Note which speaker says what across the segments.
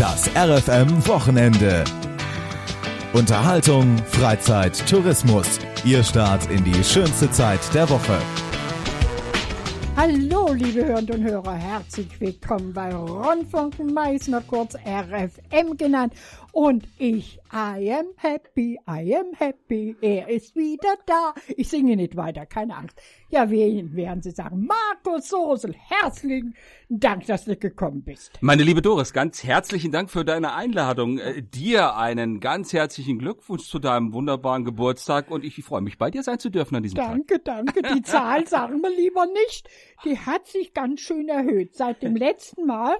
Speaker 1: Das RFM Wochenende. Unterhaltung, Freizeit, Tourismus. Ihr Start in die schönste Zeit der Woche.
Speaker 2: Hallo, liebe Hörerinnen und Hörer, herzlich willkommen bei Rundfunk Meißner, kurz RFM genannt. Und ich, I am happy, I am happy, er ist wieder da. Ich singe nicht weiter, keine Angst. Ja, wen werden Sie sagen? Markus Sosel, herzlichen Dank, dass du gekommen bist.
Speaker 3: Meine liebe Doris, ganz herzlichen Dank für deine Einladung. Äh, dir einen ganz herzlichen Glückwunsch zu deinem wunderbaren Geburtstag und ich freue mich, bei dir sein zu dürfen an diesem
Speaker 2: danke,
Speaker 3: Tag.
Speaker 2: Danke, danke. Die Zahl sagen wir lieber nicht. Die hat sich ganz schön erhöht. Seit dem letzten Mal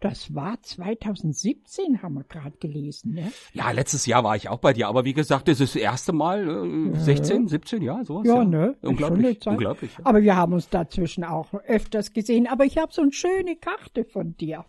Speaker 2: das war 2017, haben wir gerade gelesen, ne?
Speaker 3: Ja, letztes Jahr war ich auch bei dir, aber wie gesagt, das ist das erste Mal, äh,
Speaker 2: Ja.
Speaker 3: 16, 17, ja, sowas.
Speaker 2: Ja, ne? Ist schon
Speaker 3: Unglaublich, unglaublich. Ja.
Speaker 2: Aber wir haben uns dazwischen auch öfters gesehen. Aber ich habe so eine schöne Karte von dir.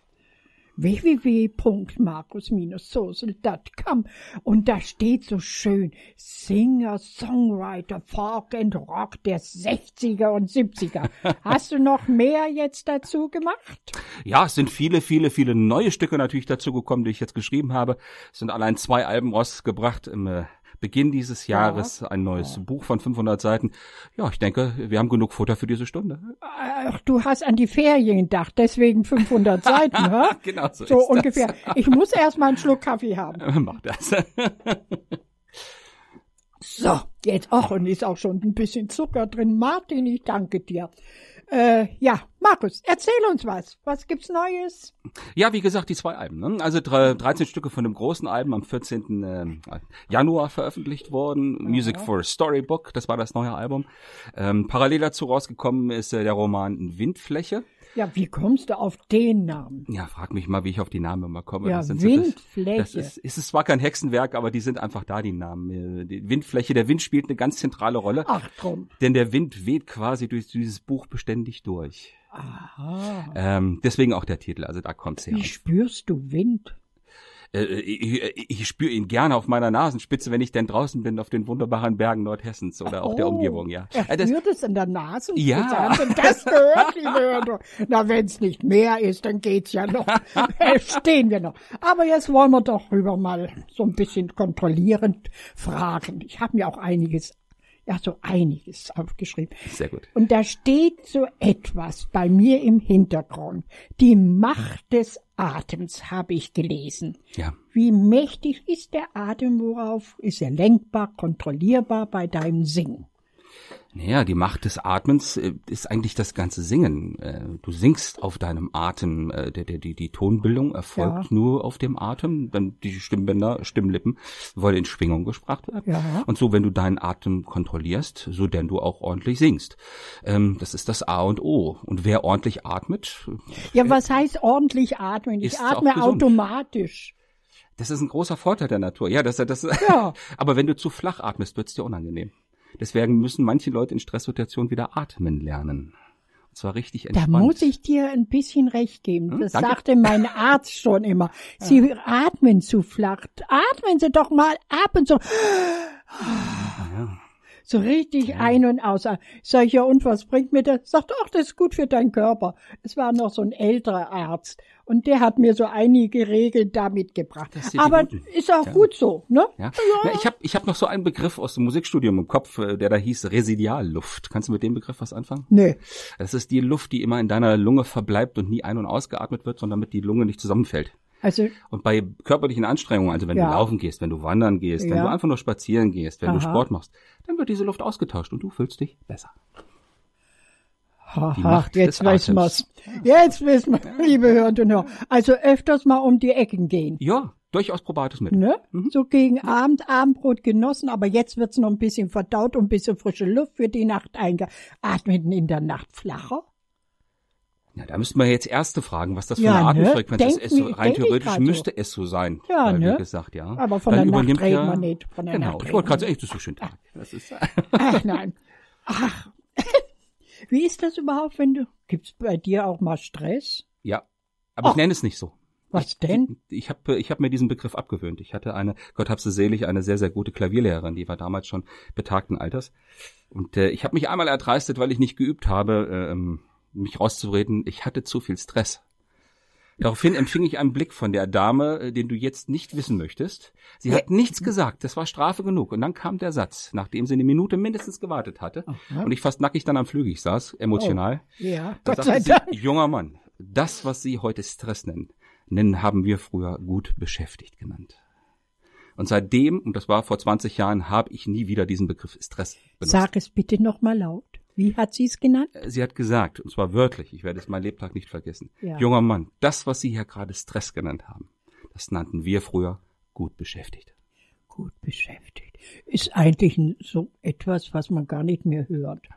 Speaker 2: www.markus-sosel.com und da steht so schön Singer, Songwriter, Folk and Rock der 60er und 70er. Hast du noch mehr jetzt dazu gemacht?
Speaker 3: Ja, es sind viele, viele, viele neue Stücke natürlich dazu gekommen, die ich jetzt geschrieben habe. Es sind allein zwei Alben rausgebracht im äh, Beginn dieses Jahres, ein neues Buch von 500 Seiten. Ja, ich denke, wir haben genug Futter für diese Stunde.
Speaker 2: Ach, du hast an die Ferien gedacht, deswegen 500 Seiten, hä?
Speaker 3: Genau so,
Speaker 2: So ungefähr. Ich muss erst mal einen Schluck Kaffee haben.
Speaker 3: das. Mach das.
Speaker 2: So, jetzt, ach, und ist auch schon ein bisschen Zucker drin. Martin, ich danke dir. Äh, ja, Markus, erzähl uns was. Was gibt's Neues?
Speaker 3: Ja, wie gesagt, die zwei Alben. Ne? Also drei- 13 Stücke von dem großen Album am 14. ähm, Januar veröffentlicht worden. Music for a Storybook, das war das neue Album. Ähm, parallel dazu rausgekommen ist äh, der Roman Windfläche.
Speaker 2: Ja, wie kommst du auf den Namen?
Speaker 3: Ja, frag mich mal, wie ich auf die Namen immer komme.
Speaker 2: Ja,
Speaker 3: Das sind so- das-
Speaker 2: Windfläche.
Speaker 3: Das ist, ist es zwar kein Hexenwerk, aber die sind einfach da, die Namen. Äh, Die Windfläche, der Wind spielt eine ganz zentrale Rolle.
Speaker 2: Ach drum.
Speaker 3: Denn der Wind weht quasi durch dieses Buch beständig durch.
Speaker 2: Aha.
Speaker 3: Ähm, deswegen auch der Titel, also da kommt's her.
Speaker 2: Wie spürst du Wind?
Speaker 3: Äh, ich, ich spüre ihn gerne auf meiner Nasenspitze, wenn ich denn draußen bin auf den wunderbaren Bergen Nordhessens oder auch der
Speaker 2: Oh,
Speaker 3: Umgebung, ja.
Speaker 2: Er
Speaker 3: Äh, das,
Speaker 2: spürt es in der Nase.
Speaker 3: Ja.
Speaker 2: Haben Sie das gehört, liebe Hörer? Na, wenn's nicht mehr ist, dann geht's ja noch. Äh, Stehen wir noch. Aber jetzt wollen wir doch rüber mal so ein bisschen kontrollierend fragen. Ich habe mir auch einiges, ja, so einiges aufgeschrieben.
Speaker 3: sehr gut.
Speaker 2: Und da steht so etwas bei mir im Hintergrund. Die Macht des Atems habe ich gelesen.
Speaker 3: Ja.
Speaker 2: Wie mächtig ist der Atem, worauf ist er lenkbar, kontrollierbar bei deinem Singen?
Speaker 3: Naja, die Macht des Atmens äh, ist eigentlich das ganze Singen. Äh, Du singst auf deinem Atem. Äh, der, der, die, die Tonbildung erfolgt
Speaker 2: Ja.
Speaker 3: nur auf dem Atem. Dann die Stimmbänder, Stimmlippen wollen in Schwingung gespracht werden.
Speaker 2: Ja.
Speaker 3: Und so, wenn du deinen Atem kontrollierst, so denn du auch ordentlich singst. Ähm, das ist das A und O. Und wer ordentlich atmet,
Speaker 2: Ja, was heißt ordentlich atmen? Ich atme automatisch.
Speaker 3: das ist ein großer Vorteil der Natur. Ja, das, das,
Speaker 2: Ja.
Speaker 3: aber wenn du zu flach atmest, wird's dir unangenehm. Deswegen müssen manche Leute in Stresssituationen wieder atmen lernen. Und zwar richtig
Speaker 2: Da
Speaker 3: entspannt.
Speaker 2: muss ich dir ein bisschen recht geben.
Speaker 3: Hm,
Speaker 2: Das
Speaker 3: danke.
Speaker 2: sagte mein Arzt schon immer. Sie atmen zu flach. Atmen Sie doch mal ab und so. So richtig ein- und aus. Sag ich, ja, und was bringt mir das? Sagt, ach, das ist gut für deinen Körper. Es war noch so ein älterer Arzt. Und der hat mir so einige Regeln da mitgebracht. Aber
Speaker 3: guten.
Speaker 2: ist auch gut so, ne?
Speaker 3: Ja. Na, ich habe ich hab noch so einen Begriff aus dem Musikstudium im Kopf, äh, der da hieß Residialluft. Kannst du mit dem Begriff was anfangen?
Speaker 2: Nö.
Speaker 3: Das ist die Luft, die immer in deiner Lunge verbleibt und nie ein- und ausgeatmet wird, sondern damit die Lunge nicht zusammenfällt.
Speaker 2: Also,
Speaker 3: Und bei körperlichen Anstrengungen, also wenn
Speaker 2: Ja.
Speaker 3: du laufen gehst, wenn du wandern gehst, wenn
Speaker 2: Ja.
Speaker 3: du einfach nur spazieren gehst, wenn du
Speaker 2: Aha.
Speaker 3: Sport machst, dann wird diese Luft ausgetauscht und du fühlst dich besser.
Speaker 2: Haha,
Speaker 3: Macht
Speaker 2: jetzt wissen wir's. Jetzt wissen wir, liebe Hörerinnen und Hörer. Also öfters mal um die Ecken gehen.
Speaker 3: Ja, durchaus probates Mittel.
Speaker 2: Ne?
Speaker 3: Mhm.
Speaker 2: So gegen Abend, Abendbrot genossen, aber jetzt wird's noch ein bisschen verdaut und ein bisschen frische Luft für die Nacht eingeatmet in der Nacht flacher.
Speaker 3: Ja, da müssten wir jetzt Erste fragen, was das für
Speaker 2: Ja,
Speaker 3: eine
Speaker 2: ne?
Speaker 3: Atemfrequenz ist.
Speaker 2: Denk
Speaker 3: Es so, rein theoretisch
Speaker 2: grad so.
Speaker 3: müsste es so sein.
Speaker 2: Ja, ne?
Speaker 3: Wie gesagt, ja.
Speaker 2: Aber von
Speaker 3: Dann
Speaker 2: der Nacht reden
Speaker 3: ja,
Speaker 2: wir nicht. Von der
Speaker 3: genau,
Speaker 2: Nacht
Speaker 3: ich wollte gerade sagen, das ist so schön Tag. Das ist,
Speaker 2: Ach nein. Ach. Wie ist das überhaupt, wenn du, gibt's bei dir auch mal Stress?
Speaker 3: ja, aber
Speaker 2: Oh.
Speaker 3: ich nenne es nicht so.
Speaker 2: Was denn?
Speaker 3: Ich habe ich hab mir diesen Begriff abgewöhnt. Ich hatte eine, Gott hab sie selig, eine sehr, sehr gute Klavierlehrerin, die war damals schon betagten Alters. Und äh, ich habe mich einmal erdreistet, weil ich nicht geübt habe, ähm, mich rauszureden, ich hatte zu viel Stress. Daraufhin empfing ich einen Blick von der Dame, äh, den du jetzt nicht wissen möchtest. Sie hat nichts gesagt, das war Strafe genug. Und dann kam der Satz, nachdem sie eine Minute mindestens gewartet hatte
Speaker 2: Aha.
Speaker 3: und ich fast nackig dann am Flügel saß, emotional.
Speaker 2: Ja,
Speaker 3: Da
Speaker 2: Gott sei
Speaker 3: sagte
Speaker 2: Dank.
Speaker 3: sie, junger Mann, das, was Sie heute Stress nennen, nennen haben wir früher gut beschäftigt genannt. Und seitdem, und das war vor 20 Jahren, habe ich nie wieder diesen Begriff Stress benutzt.
Speaker 2: Sag es bitte noch mal laut. Wie hat sie es genannt?
Speaker 3: Sie hat gesagt, und zwar wörtlich, ich werde es mein Lebtag nicht vergessen,
Speaker 2: Ja.
Speaker 3: junger Mann, das, was Sie hier gerade Stress genannt haben, das nannten wir früher gut beschäftigt.
Speaker 2: Gut beschäftigt. Ist eigentlich so etwas, was man gar nicht mehr hört.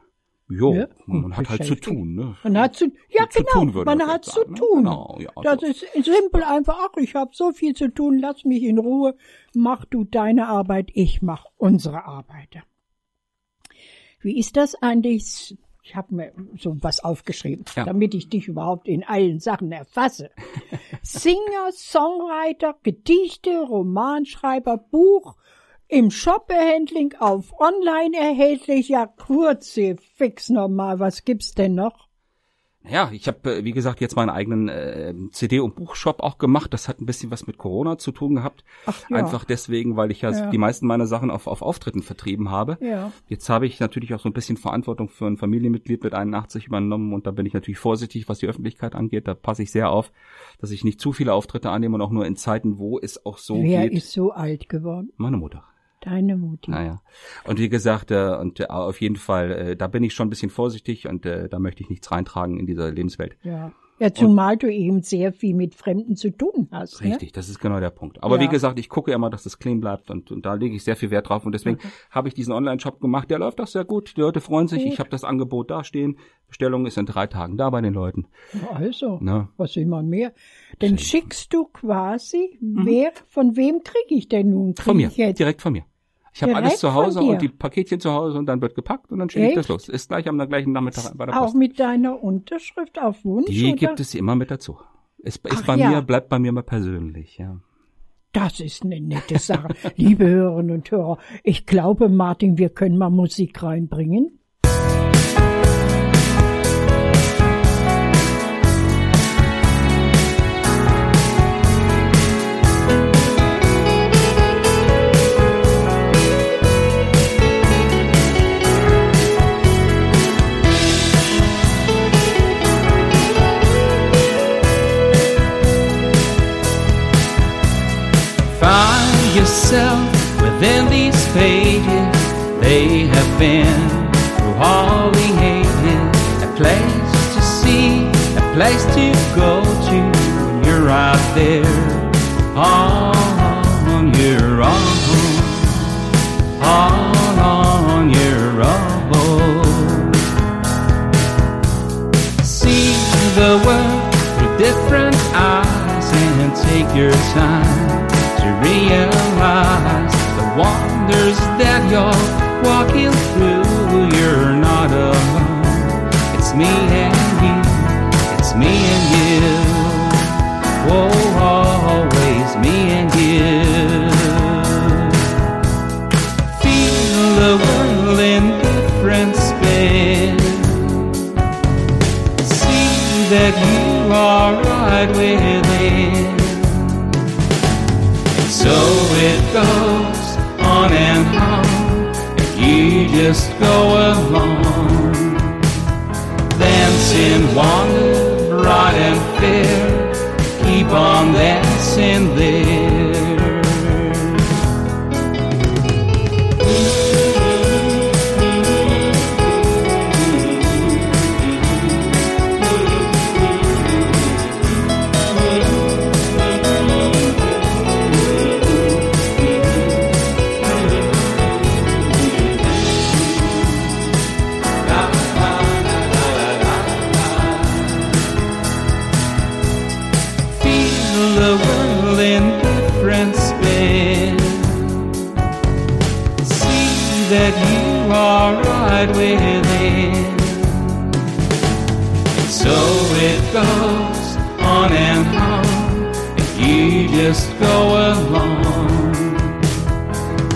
Speaker 3: Jo,
Speaker 2: Ja,
Speaker 3: man
Speaker 2: gut
Speaker 3: hat halt zu tun, ne?
Speaker 2: Man hat zu, ja
Speaker 3: Zu
Speaker 2: genau,
Speaker 3: tun
Speaker 2: man
Speaker 3: man
Speaker 2: hat zu
Speaker 3: sagen, ne?
Speaker 2: tun.
Speaker 3: Genau, ja,
Speaker 2: das
Speaker 3: so.
Speaker 2: ist simpel einfach. Ach, ich habe so viel zu tun, lass mich in Ruhe. Mach du deine Arbeit, ich mach unsere Arbeit. Wie ist das eigentlich? Ich habe mir so was aufgeschrieben,
Speaker 3: Ja.
Speaker 2: damit ich dich überhaupt in allen Sachen erfasse. Singer, Songwriter, Gedichte, Romanschreiber, Buch, im Shop-Handling auf online erhältlich. Ja, kurze, fix nochmal. Was gibt's denn noch?
Speaker 3: Ja, ich habe, äh, wie gesagt, jetzt meinen eigenen äh, CD- und Buchshop auch gemacht. Das hat ein bisschen was mit Corona zu tun gehabt.
Speaker 2: Ach ja.
Speaker 3: Einfach deswegen, weil ich ja,
Speaker 2: Ja.
Speaker 3: die meisten meiner Sachen auf, auf Auftritten vertrieben habe.
Speaker 2: Ja.
Speaker 3: Jetzt habe ich natürlich auch so ein bisschen Verantwortung für ein Familienmitglied mit 81 übernommen und da bin ich natürlich vorsichtig, was die Öffentlichkeit angeht. Da passe ich sehr auf, dass ich nicht zu viele Auftritte annehme und auch nur in Zeiten, wo es auch so
Speaker 2: Wer
Speaker 3: geht.
Speaker 2: ist so alt geworden?
Speaker 3: Meine Mutter.
Speaker 2: Deine Mutti.
Speaker 3: Naja. Und wie gesagt, äh, und äh, auf jeden Fall, äh, da bin ich schon ein bisschen vorsichtig und äh, da möchte ich nichts reintragen in dieser Lebenswelt.
Speaker 2: Ja. Ja, zumal du eben sehr viel mit Fremden zu tun hast.
Speaker 3: Richtig, das ist genau der Punkt. Aber
Speaker 2: Ja.
Speaker 3: wie gesagt, ich gucke immer, dass das clean bleibt und, und da lege ich sehr viel Wert drauf und deswegen habe ich diesen Online-Shop gemacht. Der läuft auch sehr gut. Die Leute freuen sich.
Speaker 2: Gut.
Speaker 3: Ich habe das Angebot dastehen. Bestellung ist in drei Tagen da bei den Leuten.
Speaker 2: Ne? Also,
Speaker 3: Ne?
Speaker 2: was will man mehr? Dann schickst du quasi, wer, von wem kriege ich denn nun? Krieg
Speaker 3: Mhm. Von mir, direkt von mir. Ich habe alles zu Hause und die Paketchen zu Hause und dann wird gepackt und dann schicke ich das los. Ist gleich am gleichen Nachmittag bei der
Speaker 2: Auch
Speaker 3: Post.
Speaker 2: mit deiner Unterschrift auf Wunsch?
Speaker 3: Die
Speaker 2: oder?
Speaker 3: gibt es immer mit dazu. Ist, ist bei
Speaker 2: ja.
Speaker 3: mir, bleibt bei mir mal persönlich, ja.
Speaker 2: Das ist eine nette Sache. Liebe Hörerinnen und Hörer, ich glaube, Martin, wir können mal Musik reinbringen.
Speaker 4: Place to go to when you're out there on your own. On your own. See the world through different eyes and take your time to realize the wonders that you're walking through. one different spin. See that you are right within. And so it goes on and on, and you just go along.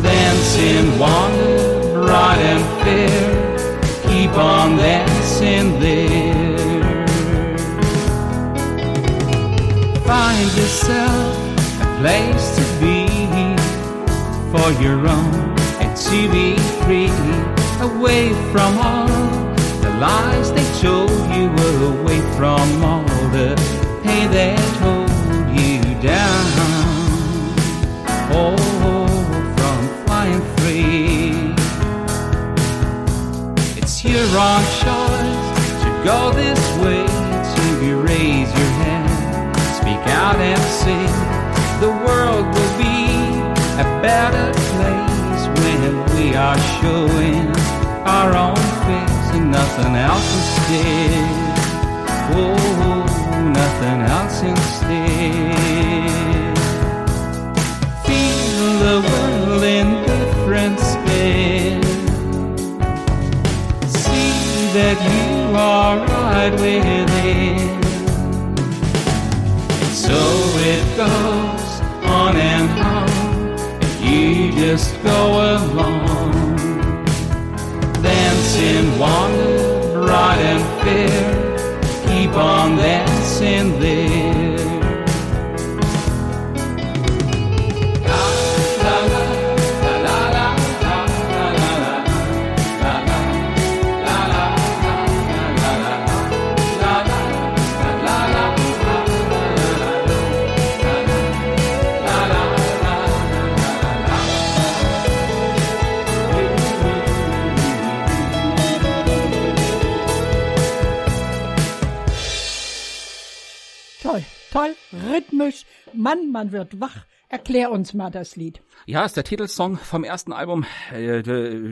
Speaker 4: Dancing, wander, bright and fair, keep on dancing there. find yourself a place to be free away from all the lies they told you away from all the pain that hold you down. Oh from flying free. It's your own choice to go this way to raise your hand speak out and say the world will be a better place when we are showing our own face and nothing else instead. Oh, nothing else instead. Feel the world in different spin. See that you are right within. And so it goes on and on. You just go along, dancing, wander, bright and fair. Keep on dancing there.
Speaker 2: Rhythmisch. Mann, man wird wach. Erklär uns mal das Lied.
Speaker 3: Ja, ist der Titelsong vom ersten Album äh,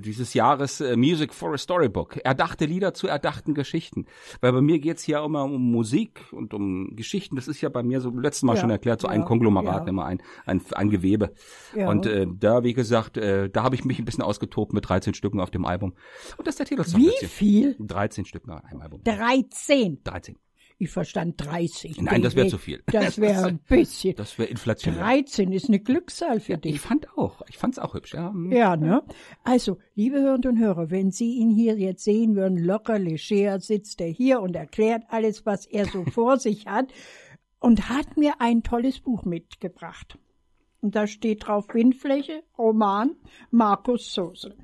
Speaker 3: dieses Jahres äh, Music for a Storybook. Erdachte Lieder zu erdachten Geschichten. Weil bei mir geht's hier immer um Musik und um Geschichten. Das ist ja bei mir so letztes Mal
Speaker 2: Ja,
Speaker 3: schon erklärt, so ein
Speaker 2: ja,
Speaker 3: Konglomerat,
Speaker 2: ja.
Speaker 3: immer ein, ein, ein Gewebe.
Speaker 2: Ja.
Speaker 3: Und äh, da, wie gesagt, äh, da habe ich mich ein bisschen ausgetobt mit 13 Stücken auf dem Album. Und das ist der Titelsong.
Speaker 2: Wie viel?
Speaker 3: 13 Stück auf einem Album.
Speaker 2: 13.
Speaker 3: 13.
Speaker 2: Ich verstand 30.
Speaker 3: Nein, das wäre zu viel.
Speaker 2: Das wäre ein bisschen.
Speaker 3: Das wäre inflationär.
Speaker 2: 13 ist eine Glückszahl für dich.
Speaker 3: Ich fand auch. Ich fand's auch hübsch, ja.
Speaker 2: Ja, ne? Also, liebe Hörerinnen und Hörer, wenn Sie ihn hier jetzt sehen würden, locker leger sitzt er hier und erklärt alles, was er so vor sich hat und hat mir ein tolles Buch mitgebracht. Und da steht drauf Windfläche, Roman, Markus Sosel.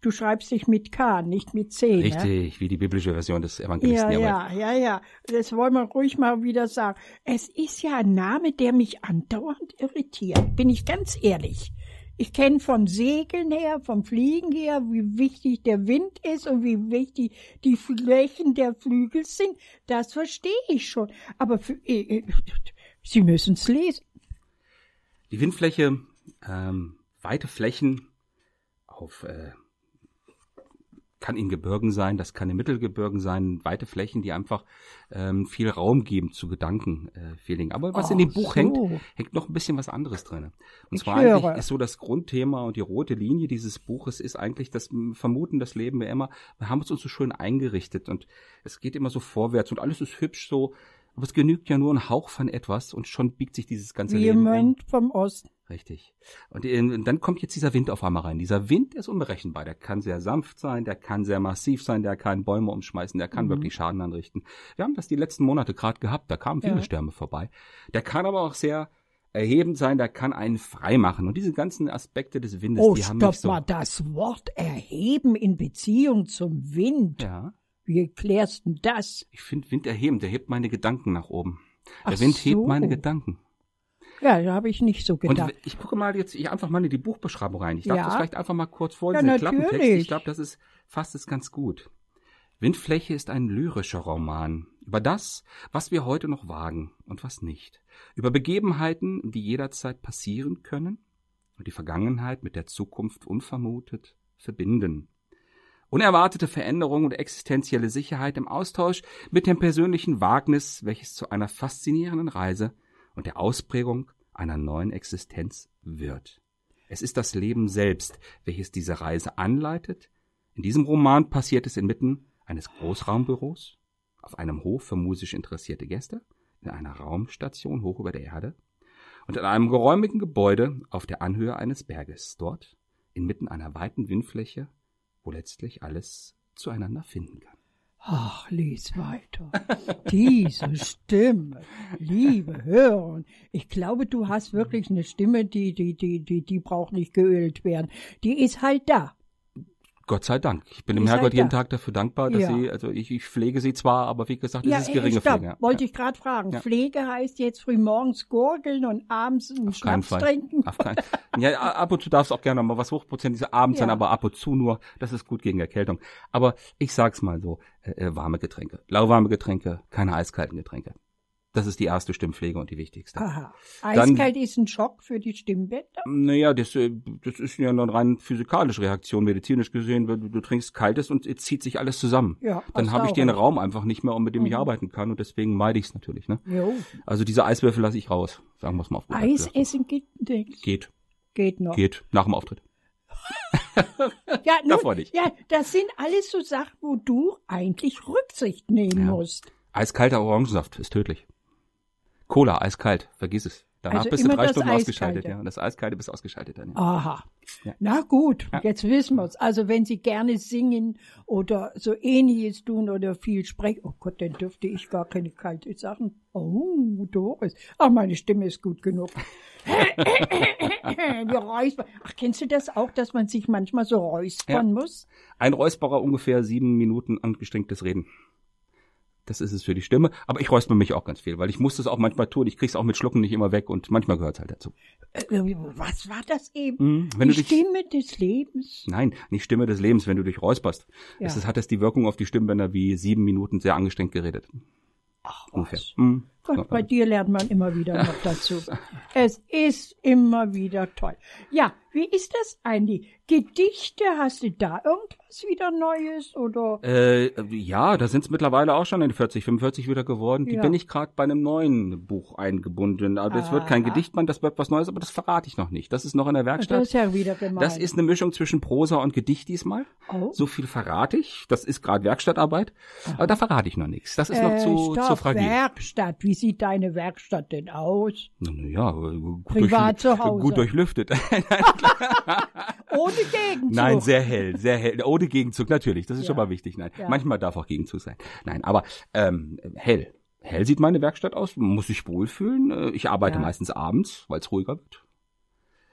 Speaker 2: Du schreibst dich mit K, nicht mit C, ne?
Speaker 3: Richtig, wie die biblische Version des Evangelisten.
Speaker 2: Ja, ja, ja, ja. Das wollen wir ruhig mal wieder sagen. Es ist ja ein Name, der mich andauernd irritiert, bin ich ganz ehrlich. Ich kenne von Segeln her, vom Fliegen her, wie wichtig der Wind ist und wie wichtig die Flächen der Flügel sind. Das verstehe ich schon. Aber für, äh, äh, Sie müssen es lesen.
Speaker 3: Die Windfläche, ähm, weite Flächen auf, äh, kann in Gebirgen sein, das kann in Mittelgebirgen sein, weite Flächen, die einfach ähm, viel Raum geben zu Gedanken, äh, Feeling. Aber was in dem Buch
Speaker 2: so.
Speaker 3: hängt, hängt noch ein bisschen was anderes drin. Und
Speaker 2: Ich
Speaker 3: zwar
Speaker 2: höre.
Speaker 3: eigentlich ist so das Grundthema und die rote Linie dieses Buches ist eigentlich das Vermuten, das Leben wir immer, wir haben es uns so schön eingerichtet und es geht immer so vorwärts und alles ist hübsch so, aber es genügt ja nur ein Hauch von etwas und schon biegt sich dieses ganze
Speaker 2: Wie
Speaker 3: Leben um.
Speaker 2: Vom Osten.
Speaker 3: Richtig. Und äh, dann kommt jetzt dieser Wind auf einmal rein. Dieser Wind ist unberechenbar. Der kann sehr sanft sein, der kann sehr massiv sein, der kann Bäume umschmeißen, der kann
Speaker 2: Mhm.
Speaker 3: wirklich Schaden anrichten. Wir haben das die letzten Monate gerade gehabt, da kamen viele
Speaker 2: Ja.
Speaker 3: Stürme vorbei. Der kann aber auch sehr erhebend sein, der kann einen frei machen. Und diese ganzen Aspekte des Windes,
Speaker 2: Oh,
Speaker 3: die haben
Speaker 2: stopp
Speaker 3: mich so.
Speaker 2: mal, das Wort erheben in Beziehung zum Wind.
Speaker 3: Ja,
Speaker 2: Wie erklärst du das?
Speaker 3: ich finde Wind erhebend, der hebt meine Gedanken nach oben. Der
Speaker 2: Ach
Speaker 3: Wind
Speaker 2: so.
Speaker 3: hebt meine Gedanken.
Speaker 2: Ja, da habe ich nicht so
Speaker 3: Und
Speaker 2: gedacht.
Speaker 3: ich gucke mal jetzt ich einfach mal in die Buchbeschreibung rein. Ich darf
Speaker 2: Ja.
Speaker 3: das vielleicht einfach mal kurz
Speaker 2: Ja,
Speaker 3: vorlesen. der Klappentext. Ich glaube, das ist fasst es ganz gut. Windfläche ist ein lyrischer Roman über das, was wir heute noch wagen und was nicht. Über Begebenheiten, die jederzeit passieren können und die Vergangenheit mit der Zukunft unvermutet verbinden. Unerwartete Veränderung und existenzielle Sicherheit im Austausch mit dem persönlichen Wagnis, welches zu einer faszinierenden Reise und der Ausprägung einer neuen Existenz wird. Es ist das Leben selbst, welches diese Reise anleitet. In diesem Roman passiert es inmitten eines Großraumbüros, auf einem Hof für musisch interessierte Gäste, in einer Raumstation hoch über der Erde und in einem geräumigen Gebäude auf der Anhöhe eines Berges. Dort, inmitten einer weiten Windfläche, wo letztlich alles zueinander finden kann.
Speaker 2: Ach, lies weiter. Diese Stimme, liebe Hörer, ich glaube, du hast wirklich eine Stimme, die, die, die, die, die braucht nicht geölt werden. Die ist halt da.
Speaker 3: Gott sei Dank. Ich bin dem
Speaker 2: Ist
Speaker 3: Herrgott jeden. Tag dafür dankbar, dass
Speaker 2: Ja.
Speaker 3: sie, also ich, ich pflege sie zwar, aber wie gesagt, es ist
Speaker 2: äh,
Speaker 3: geringe
Speaker 2: stopp,
Speaker 3: Pflege. ja.
Speaker 2: wollte ich gerade fragen.
Speaker 3: Ja.
Speaker 2: Pflege heißt jetzt früh morgens gurgeln und abends einen
Speaker 3: Auf
Speaker 2: Schnaps
Speaker 3: Fall.
Speaker 2: trinken.
Speaker 3: Auf keinen. Ja, ab und zu darfst du auch gerne mal was hochprozentiges abends
Speaker 2: Ja.
Speaker 3: sein, aber ab und zu nur. Das ist gut gegen Erkältung. Aber ich sag's mal so, äh, äh, warme Getränke. Lauwarme Getränke, keine eiskalten Getränke. Das ist die erste Stimmpflege und die wichtigste.
Speaker 2: Aha.
Speaker 3: Dann-
Speaker 2: Eiskalt ist ein Schock für die Stimmbänder.
Speaker 3: Naja, das, äh, das ist ja eine rein physikalische Reaktion, medizinisch gesehen. Du, du trinkst Kaltes und es zieht sich alles zusammen.
Speaker 2: Ja,
Speaker 3: Dann habe ich den
Speaker 2: recht.
Speaker 3: Raum einfach nicht mehr, um mit dem ich
Speaker 2: Mhm.
Speaker 3: arbeiten kann und deswegen meide ich es natürlich. Ne?
Speaker 2: Jo.
Speaker 3: Also diese Eiswürfel lasse ich raus, sagen wir es mal auf gut
Speaker 2: Eis
Speaker 3: gesagt.
Speaker 2: essen geht nicht.
Speaker 3: Geht,
Speaker 2: Geht noch.
Speaker 3: geht, nach dem Auftritt.
Speaker 2: Ja, nun,
Speaker 3: Davor nicht.
Speaker 2: ja, das sind alles so Sachen, wo du eigentlich Rücksicht nehmen
Speaker 3: Ja.
Speaker 2: musst.
Speaker 3: Eiskalter Orangensaft ist tödlich. Cola, eiskalt, vergiss es. Danach
Speaker 2: Also
Speaker 3: bist du drei Stunden ausgeschaltet,
Speaker 2: Eiskalte.
Speaker 3: ja. Das Eiskalte bist ausgeschaltet dann. Ja.
Speaker 2: Aha.
Speaker 3: Ja.
Speaker 2: Na gut,
Speaker 3: Ja.
Speaker 2: jetzt wissen wir's. Also wenn Sie gerne singen oder so ähnliches tun oder viel sprechen, oh Gott, dann dürfte ich gar keine kalte Sachen. Oh, Doris. Ach, meine Stimme ist gut genug. Wir räuspern. Ach, kennst du das auch, dass man sich manchmal so räuspern muss?
Speaker 3: Ein Räusperer ungefähr sieben Minuten angestrengtes Reden. Das ist es für die Stimme. Aber ich räusper mich auch ganz viel, weil ich muss das auch manchmal tun. Ich krieg's auch mit Schlucken nicht immer weg und manchmal gehört's halt dazu.
Speaker 2: Äh, was war das eben?
Speaker 3: Mhm. Wenn
Speaker 2: die
Speaker 3: du dich,
Speaker 2: Stimme des Lebens.
Speaker 3: nein, nicht Stimme des Lebens, wenn du dich räusperst.
Speaker 2: Ja.
Speaker 3: Es ist, hat es die Wirkung auf die Stimmbänder wie sieben Minuten sehr angestrengt geredet.
Speaker 2: Ach,
Speaker 3: Ungefähr.
Speaker 2: was.
Speaker 3: Mhm.
Speaker 2: Gott, bei dir lernt man immer wieder noch dazu. Es ist immer wieder toll. Ja, wie ist das eigentlich? Gedichte, hast du da irgendwas wieder Neues oder?
Speaker 3: Äh, ja, da sind es mittlerweile auch schon in 40, 45 wieder geworden. Die
Speaker 2: Ja.
Speaker 3: bin ich gerade bei einem neuen Buch eingebunden. Aber das wird kein
Speaker 2: Aha.
Speaker 3: Gedichtband, das wird was Neues, aber das verrate ich noch nicht. Das ist noch in der
Speaker 2: Das
Speaker 3: Werkstatt.
Speaker 2: ist ja wieder gemein.
Speaker 3: Das ist eine Mischung zwischen Prosa und Gedicht diesmal.
Speaker 2: oh.
Speaker 3: So viel verrate ich. Das ist gerade Werkstattarbeit. Aber da verrate ich noch nichts. Das ist noch
Speaker 2: äh,
Speaker 3: zu, zu
Speaker 2: stopp,
Speaker 3: fragil.
Speaker 2: Werkstatt. Wie sieht deine Werkstatt denn aus?
Speaker 3: Na, na ja, gut,
Speaker 2: Privat
Speaker 3: durch,
Speaker 2: zu Hause.
Speaker 3: gut durchlüftet.
Speaker 2: Ohne Gegenzug.
Speaker 3: Nein, sehr hell, sehr hell. Ohne Gegenzug, natürlich. Das ist
Speaker 2: Ja.
Speaker 3: schon mal wichtig. Nein,
Speaker 2: Ja.
Speaker 3: manchmal darf auch Gegenzug sein. Nein, aber ähm, hell. Hell sieht meine Werkstatt aus. Muss sich wohlfühlen. Äh, Ich arbeite
Speaker 2: Ja.
Speaker 3: meistens abends, weil es ruhiger wird.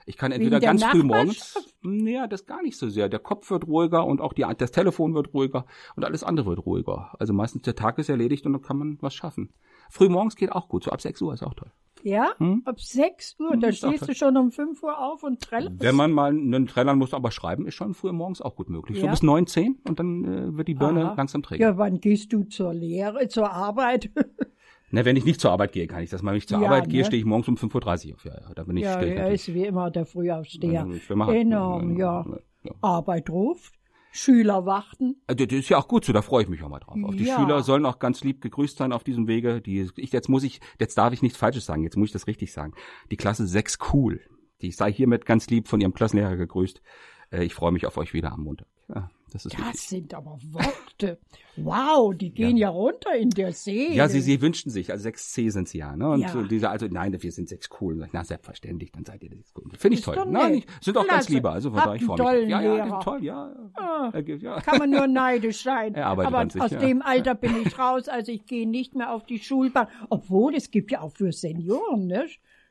Speaker 3: Ich kann entweder
Speaker 2: der
Speaker 3: ganz früh morgens. Naja, das gar nicht so sehr. Der Kopf wird ruhiger und auch die, das Telefon wird ruhiger und alles andere wird ruhiger. Also meistens der Tag ist erledigt und dann kann man was schaffen. Früh morgens geht auch gut. So ab 6 Uhr ist auch toll.
Speaker 2: Ja?
Speaker 3: Hm?
Speaker 2: Ab 6 Uhr, da
Speaker 3: ist auch
Speaker 2: stehst du schon um 5 Uhr auf und trällerst.
Speaker 3: Wenn man mal einen Trellern muss, aber schreiben ist schon früh morgens auch gut möglich. So
Speaker 2: Ja.
Speaker 3: bis 9, 10 und dann äh, wird die Birne
Speaker 2: Aha.
Speaker 3: langsam träger.
Speaker 2: Ja, wann gehst du zur Lehre, zur Arbeit?
Speaker 3: Ne, wenn ich nicht zur Arbeit gehe, kann ich das mal. Wenn ich zur
Speaker 2: Ja,
Speaker 3: Arbeit gehe,
Speaker 2: ne?
Speaker 3: stehe ich morgens um 5.30 Uhr auf. Ja, ja, da bin ich,
Speaker 2: ja, er
Speaker 3: natürlich.
Speaker 2: ist wie immer der Frühaufsteher.
Speaker 3: Ja, machen.
Speaker 2: Enorm, ja.
Speaker 3: ja.
Speaker 2: Arbeit ruft, Schüler warten.
Speaker 3: Also, Das ist ja auch gut so, da freue ich mich auch mal drauf. Auf die
Speaker 2: Ja.
Speaker 3: Schüler sollen auch ganz lieb gegrüßt sein auf diesem Wege. Die, ich, jetzt muss ich, jetzt darf ich nichts Falsches sagen, jetzt muss ich das richtig sagen. Die Klasse 6 cool. Die sei hiermit ganz lieb von ihrem Klassenlehrer gegrüßt. Äh, Ich freue mich auf euch wieder am Montag. Ja, das ist
Speaker 2: Das sind aber Worte. Wow, die gehen ja, runter in der See.
Speaker 3: Ja, sie, sie wünschten sich, also 6C sind sie ja, ne? Und
Speaker 2: Ja.
Speaker 3: diese, also nein, wir sind 6 cool. Na, selbstverständlich, dann seid ihr 6 cool. Finde ich toll. Nein, ich, sind auch ganz lieber, also von daher, ich freue mich. Ja, ja, sind toll, ja.
Speaker 2: Ah.
Speaker 3: Ja.
Speaker 2: Kann man nur neidisch sein.
Speaker 3: Er
Speaker 2: Aber
Speaker 3: sich,
Speaker 2: aus
Speaker 3: ja.
Speaker 2: dem Alter bin ich raus, also ich gehe nicht mehr auf die Schulbank. Obwohl, es gibt ja auch für Senioren, ne?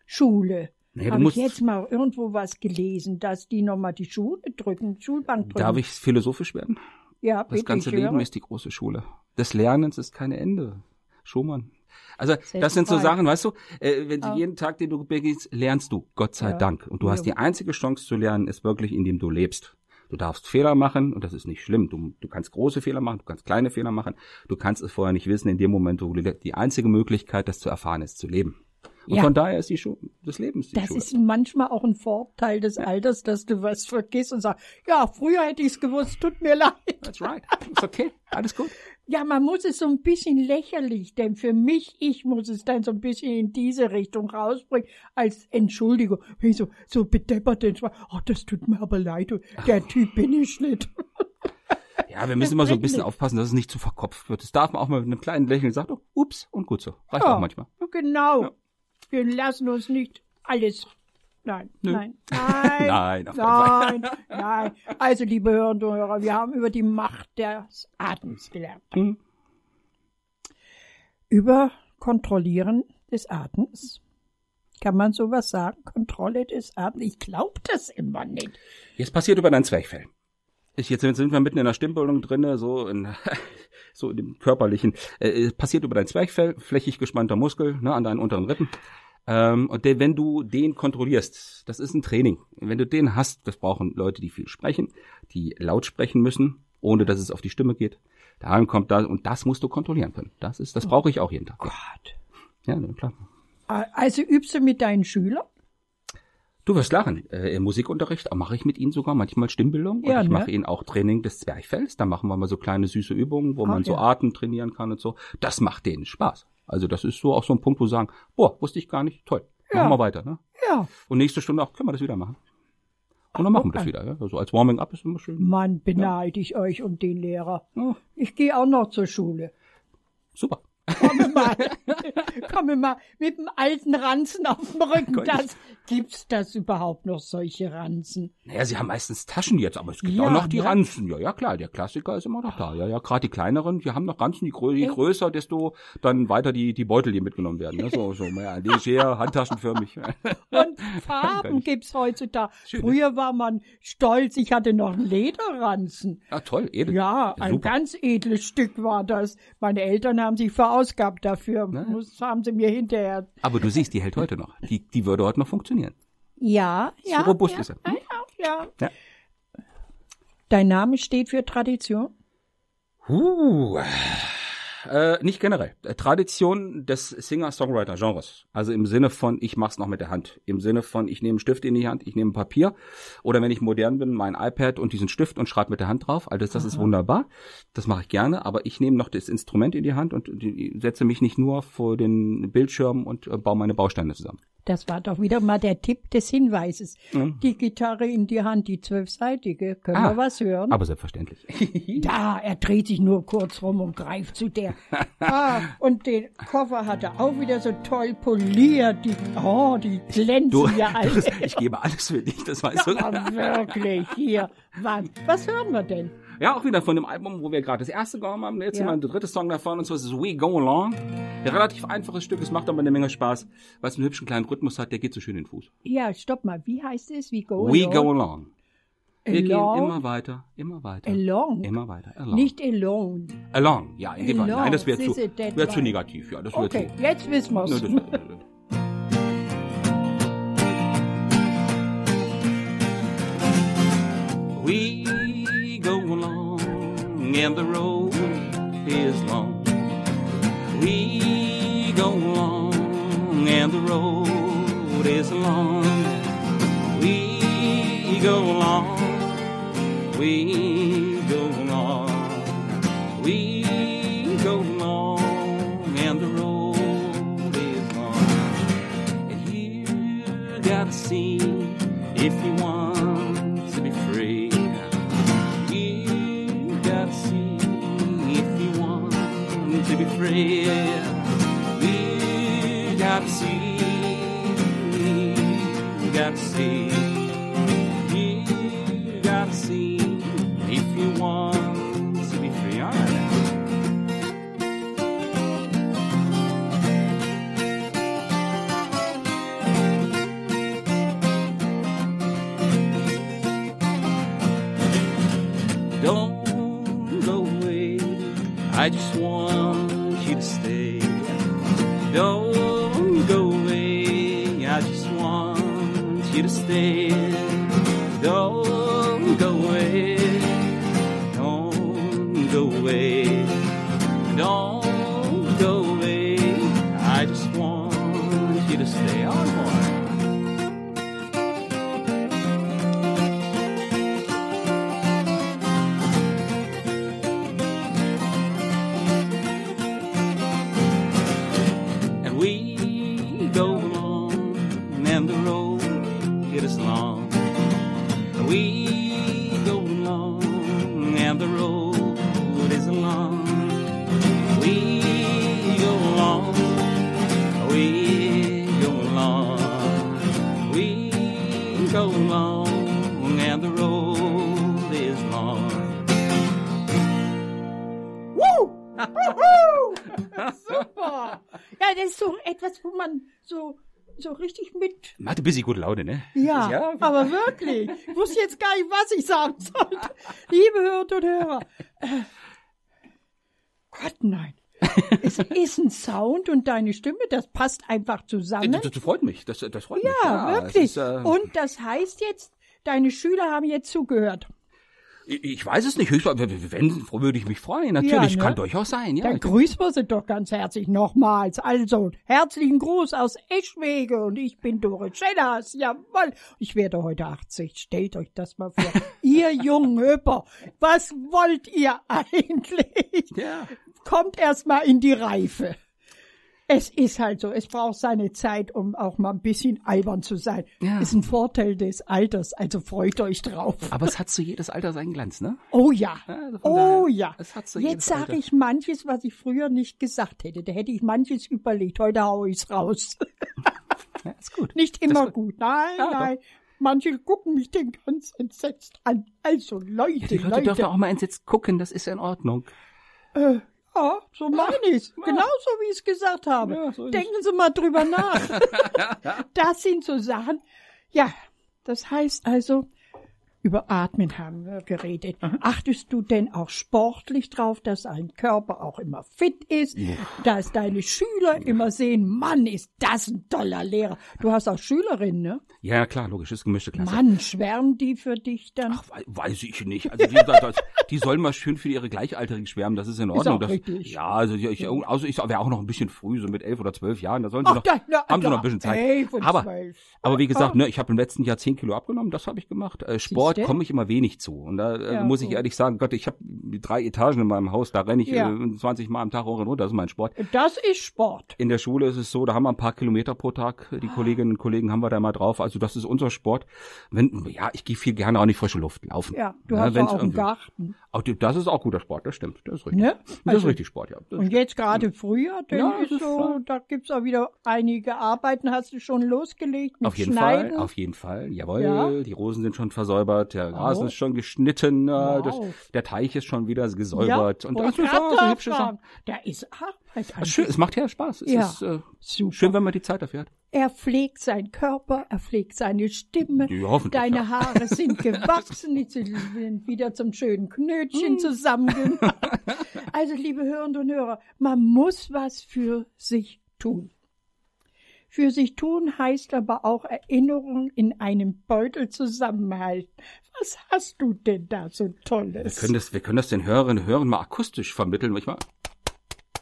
Speaker 2: Schule.
Speaker 3: Du
Speaker 2: Habe ich jetzt mal irgendwo was gelesen, dass die nochmal die Schule drücken, Schulbank drücken.
Speaker 3: Darf ich philosophisch werden?
Speaker 2: Ja,
Speaker 3: Das
Speaker 2: bitte,
Speaker 3: ganze
Speaker 2: ich
Speaker 3: Leben ist die große Schule. Des Lernens ist kein Ende. Schumann. Also das sind so. Sachen, weißt du, äh, wenn du
Speaker 2: Ja.
Speaker 3: jeden Tag, den du begehst, lernst du, Gott sei
Speaker 2: Ja.
Speaker 3: Dank. Und du hast
Speaker 2: Ja.
Speaker 3: die einzige Chance zu lernen, ist wirklich, indem du lebst. Du darfst Fehler machen und das ist nicht schlimm. Du, du kannst große Fehler machen, du kannst kleine Fehler machen. Du kannst es vorher nicht wissen. In dem Moment, wo du die einzige Möglichkeit, das zu erfahren, ist zu leben. Und
Speaker 2: Ja.
Speaker 3: von daher ist die Schule des Lebens die
Speaker 2: Das
Speaker 3: Schule.
Speaker 2: ist manchmal auch ein Vorteil des Alters, dass du was vergisst und sagst, ja, früher hätte ich es gewusst, tut mir leid.
Speaker 3: That's right. Ist okay. Alles gut.
Speaker 2: Ja, man muss es so ein bisschen lächerlich, denn für mich, ich muss es dann so ein bisschen in diese Richtung rausbringen, als Entschuldigung. Ich so, so bedeppert oh, das tut mir aber leid, der Typ bin ich nicht.
Speaker 3: Ja, wir müssen immer so ein bisschen
Speaker 2: nichts.
Speaker 3: aufpassen, dass es nicht zu verkopft wird. Das darf man auch mal mit einem kleinen Lächeln sagen, oh, ups, und gut so. Reicht
Speaker 2: Ja.
Speaker 3: auch manchmal.
Speaker 2: Genau.
Speaker 3: Ja.
Speaker 2: Wir lassen uns nicht alles. Nein,
Speaker 3: Nö.
Speaker 2: nein, nein,
Speaker 3: Nein,
Speaker 2: nein, nein. Also, liebe Hörerinnen und Hörer, wir haben über die Macht des Atems gelernt.
Speaker 3: Hm.
Speaker 2: über Kontrollieren des Atems. Kann man sowas sagen? Kontrolle des Atems? Ich glaube das immer nicht.
Speaker 3: Jetzt passiert über dein Zwerchfell. Ich, jetzt sind wir mitten in der Stimmbildung drinne, so in, so dem körperlichen. Äh, es passiert über dein Zwerchfell, flächig gespannter Muskel ne, an deinen unteren Rippen. Ähm, und der, wenn du den kontrollierst, das ist ein Training. Wenn du den hast, das brauchen Leute, die viel sprechen, die laut sprechen müssen, ohne dass es auf die Stimme geht. Daran kommt da und das musst du kontrollieren können. Das ist, das brauche ich auch jeden Tag.
Speaker 2: Gott.
Speaker 3: Ja, klar.
Speaker 2: Also übst du mit deinen Schülern?
Speaker 3: Du wirst lachen. Äh, Im Musikunterricht mache ich mit ihnen sogar manchmal Stimmbildung.
Speaker 2: Ja,
Speaker 3: und ich
Speaker 2: ne?
Speaker 3: mache ihnen auch Training des Zwerchfells. Da machen wir mal so kleine süße Übungen, wo
Speaker 2: Ach,
Speaker 3: man so
Speaker 2: ja.
Speaker 3: Atem trainieren kann und so. Das macht denen Spaß. Also das ist so auch so ein Punkt, wo sie sagen, boah, wusste ich gar nicht, toll.
Speaker 2: Ja.
Speaker 3: Machen wir weiter. Ne?
Speaker 2: Ja.
Speaker 3: Und nächste Stunde auch, können wir das wieder machen. Und dann machen wir das
Speaker 2: okay.
Speaker 3: wieder. Ja? Also als Warming-up ist immer schön.
Speaker 2: Mann, beneide ich euch um den Lehrer.
Speaker 3: Ja,
Speaker 2: Ich gehe auch noch zur Schule.
Speaker 3: super.
Speaker 2: Komme mal, komme mal mit dem alten Ranzen auf dem Rücken. Das, gibt's das überhaupt noch, solche Ranzen?
Speaker 3: Naja, sie haben meistens Taschen jetzt, aber es gibt
Speaker 2: Ja,
Speaker 3: auch noch die
Speaker 2: ne?
Speaker 3: Ranzen. Ja, ja, klar, der Klassiker ist immer noch da. Ja, ja, gerade die kleineren, die haben noch Ranzen, je, grö je größer, desto dann weiter die, die Beutel, die mitgenommen werden. Ne? So, so mehr leger, handtaschenförmig.
Speaker 2: Und Farben gibt's heutzutage.
Speaker 3: Schön, ne?
Speaker 2: Früher war man stolz, ich hatte noch einen Lederranzen.
Speaker 3: ja, toll, edel.
Speaker 2: Ja, ein
Speaker 3: Super.
Speaker 2: ganz edles Stück war das. Meine Eltern haben sich verausgabt dafür. Das haben sie mir hinterher.
Speaker 3: Aber du siehst, die hält heute noch. Die, die würde heute noch funktionieren.
Speaker 2: Ja, ja.
Speaker 3: robust
Speaker 2: ja,
Speaker 3: ist er.
Speaker 2: Ja, ja,
Speaker 3: Ja.
Speaker 2: Dein Name steht für Tradition?
Speaker 3: Uh, äh, nicht generell. Äh, Tradition des Singer-Songwriter-Genres. Also im Sinne von, ich mach's noch mit der Hand. Im Sinne von, ich nehme einen Stift in die Hand, ich nehme Papier. Oder wenn ich modern bin, mein iPad und diesen Stift und schreibe mit der Hand drauf. Alles das ist wunderbar. Das mache ich gerne. Aber ich nehme noch das Instrument in die Hand und setze mich nicht nur vor den Bildschirm und äh, baue meine Bausteine zusammen.
Speaker 2: Das war doch wieder mal der Tipp des Hinweises. Die Gitarre in die Hand, die zwölfseitige. Können
Speaker 3: Ah,
Speaker 2: wir was hören?
Speaker 3: Aber selbstverständlich.
Speaker 2: Da, er dreht sich nur kurz rum und greift zu der. ah, und den Koffer hat er auch wieder so toll poliert. Die, oh, die glänzen
Speaker 3: Du,
Speaker 2: ja alle.
Speaker 3: ich gebe alles für dich, das weißt du.
Speaker 2: Aber wirklich, hier. Wann? Was hören wir denn?
Speaker 3: Ja, auch wieder von dem Album, wo wir gerade das erste genommen haben. Jetzt
Speaker 2: Ja.
Speaker 3: mal der dritte Song davon und so ist es We Go Along. Ein relativ einfaches Stück, es macht aber eine Menge Spaß, weil es einen hübschen kleinen Rhythmus hat, der geht so schön in den Fuß.
Speaker 2: Ja, stopp mal. Wie heißt es? We go
Speaker 3: We
Speaker 2: along?
Speaker 3: Go Along. Wir
Speaker 2: Along?
Speaker 3: gehen immer weiter, immer weiter.
Speaker 2: Along?
Speaker 3: Immer weiter. Along.
Speaker 2: Nicht alone.
Speaker 3: Along, ja, in dem Fall. Nein, das wäre zu, wär zu negativ, ja, das wäre
Speaker 2: Okay,
Speaker 3: zu.
Speaker 2: jetzt wissen wir's.
Speaker 3: Ne, das, We and the road is long. We go along and the road is long. We go along. We go along. We go along and the road is long. And you gotta see if you want to be so long and the road is long. Woo! Wuhu! Super! Ja, das ist
Speaker 2: so etwas, wo man so so richtig mit.
Speaker 3: Macht ein bisschen gute Laune, ne?
Speaker 2: Ja,
Speaker 3: ja,
Speaker 2: aber wirklich. Ich wusste jetzt gar nicht, was ich sagen sollte. Liebe Hörer und Hörer. Äh, Gott, nein es ist ein Sound und deine Stimme, das passt einfach zusammen.
Speaker 3: Das, das freut mich. Das, das freut mich.
Speaker 2: ja, wirklich.
Speaker 3: Ist, äh,
Speaker 2: und das heißt jetzt, deine Schüler haben jetzt zugehört.
Speaker 3: ich, weiß es nicht. Wenn, würde ich mich freuen. Natürlich,
Speaker 2: Ja, ne?
Speaker 3: kann durchaus sein. Ja,
Speaker 2: Dann grüßen wir sie doch ganz herzlich nochmals. Also, herzlichen Gruß aus Eschwege und ich bin Doris Schellers. Jawohl. Ich werde heute 80. Stellt euch das mal vor. ihr jungen Höper, was wollt ihr eigentlich?
Speaker 3: ja.
Speaker 2: Kommt erst mal in die Reife. Es ist halt so, es braucht seine Zeit, um auch mal ein bisschen albern zu sein.
Speaker 3: Ja.
Speaker 2: Ist ein Vorteil des Alters, also freut euch drauf.
Speaker 3: Aber es hat zu jedes Alter seinen Glanz, ne?
Speaker 2: Oh ja.
Speaker 3: Also
Speaker 2: oh
Speaker 3: daher,
Speaker 2: ja.
Speaker 3: es hat so jedes
Speaker 2: Jetzt sage ich manches, was ich früher nicht gesagt hätte. Da hätte ich manches überlegt. Heute hau ich's raus.
Speaker 3: Ja, ist gut.
Speaker 2: nicht immer
Speaker 3: ist
Speaker 2: gut. Nein,
Speaker 3: Ja, doch.
Speaker 2: nein. Manche gucken mich den ganz entsetzt an. Also Leute,
Speaker 3: Ja, die Leute dürfen
Speaker 2: Leute.
Speaker 3: auch mal entsetzt gucken, das ist in Ordnung.
Speaker 2: Äh, ja, so meine ich's. Genauso wie ich es gesagt habe.
Speaker 3: Ja, so
Speaker 2: Denken Sie mal drüber nach. das sind so Sachen. Ja, das heißt also, über Atmen haben wir geredet. Achtest du denn auch sportlich drauf, dass dein Körper auch immer fit ist, dass deine Schüler immer sehen, Mann, ist das ein toller Lehrer. Du hast auch Schülerinnen, ne?
Speaker 3: Ja, ja, klar, logisch, ist gemischte Klasse.
Speaker 2: Mann, schwärmen die für dich dann?
Speaker 3: Ach, wei- weiß ich nicht. Also die, das, die sollen mal schön für ihre Gleichaltrigen schwärmen, das ist in Ordnung.
Speaker 2: auch
Speaker 3: das,
Speaker 2: richtig.
Speaker 3: Ja, also ich, also ich wäre auch noch ein bisschen früh, so mit elf oder zwölf Jahren, da sollen sie
Speaker 2: Ach,
Speaker 3: noch,
Speaker 2: da- na,
Speaker 3: haben sie
Speaker 2: da,
Speaker 3: noch ein bisschen Zeit. aber, aber wie gesagt,
Speaker 2: Ah.
Speaker 3: ne, ich habe im letzten Jahr zehn Kilo abgenommen, das habe ich gemacht. Äh, Sport
Speaker 2: Siehste?
Speaker 3: komme ich immer wenig zu. Und da äh,
Speaker 2: Ja,
Speaker 3: muss ich ehrlich sagen, Gott, ich habe drei Etagen in meinem Haus, da renne ich
Speaker 2: Ja.
Speaker 3: äh, 20 Mal am Tag hoch und runter, das ist mein Sport.
Speaker 2: Das ist Sport.
Speaker 3: In der Schule ist es so, da haben wir ein paar Kilometer pro Tag. Die Kolleginnen und Kollegen haben wir da mal drauf. Also das ist unser Sport. Wenn, ja, ich gehe viel gerne auch in die frische Luft laufen.
Speaker 2: Ja, du
Speaker 3: Ja,
Speaker 2: hast
Speaker 3: wenn's
Speaker 2: doch auch einen Garten.
Speaker 3: Auch das ist auch guter Sport, das stimmt. Das ist richtig.
Speaker 2: Ne?
Speaker 3: Das
Speaker 2: Also-
Speaker 3: ist richtig Sport, ja. Das
Speaker 2: Und jetzt gerade früher, denn
Speaker 3: Ja,
Speaker 2: ist
Speaker 3: das
Speaker 2: so, da gibt's auch wieder einige Arbeiten. Hast du schon losgelegt mit
Speaker 3: auf jeden
Speaker 2: Schneiden?
Speaker 3: Fall, auf jeden Fall. Jawohl,
Speaker 2: Ja.
Speaker 3: die Rosen sind schon versäubert, der Rasen
Speaker 2: Oh.
Speaker 3: ist schon geschnitten, äh,
Speaker 2: Wow.
Speaker 3: das, der Teich ist schon wieder
Speaker 2: ja,
Speaker 3: gesäubert. und
Speaker 2: wollte
Speaker 3: das ist
Speaker 2: grad
Speaker 3: so, hübsche
Speaker 2: nachfragen.
Speaker 3: Sachen.
Speaker 2: Da ist Arbeit.
Speaker 3: Ist schön, es macht ja Spaß. Es
Speaker 2: Ja.
Speaker 3: ist äh, schön, wenn man die Zeit dafür hat.
Speaker 2: Er pflegt seinen Körper, er pflegt seine Stimme.
Speaker 3: Ja,
Speaker 2: Deine
Speaker 3: ja.
Speaker 2: Haare sind gewachsen, die sind wieder zum schönen
Speaker 3: Hm.
Speaker 2: Knötchen zusammengemacht. Also, liebe Hörerinnen und Hörer, man muss was für sich tun. Für sich tun heißt aber auch Erinnerung in einem Beutel zusammenhalten. Was hast du denn da so
Speaker 3: Wir
Speaker 2: Tolles?
Speaker 3: können das, wir können das den Hörerinnen und Hörern mal akustisch vermitteln. Ich, mal,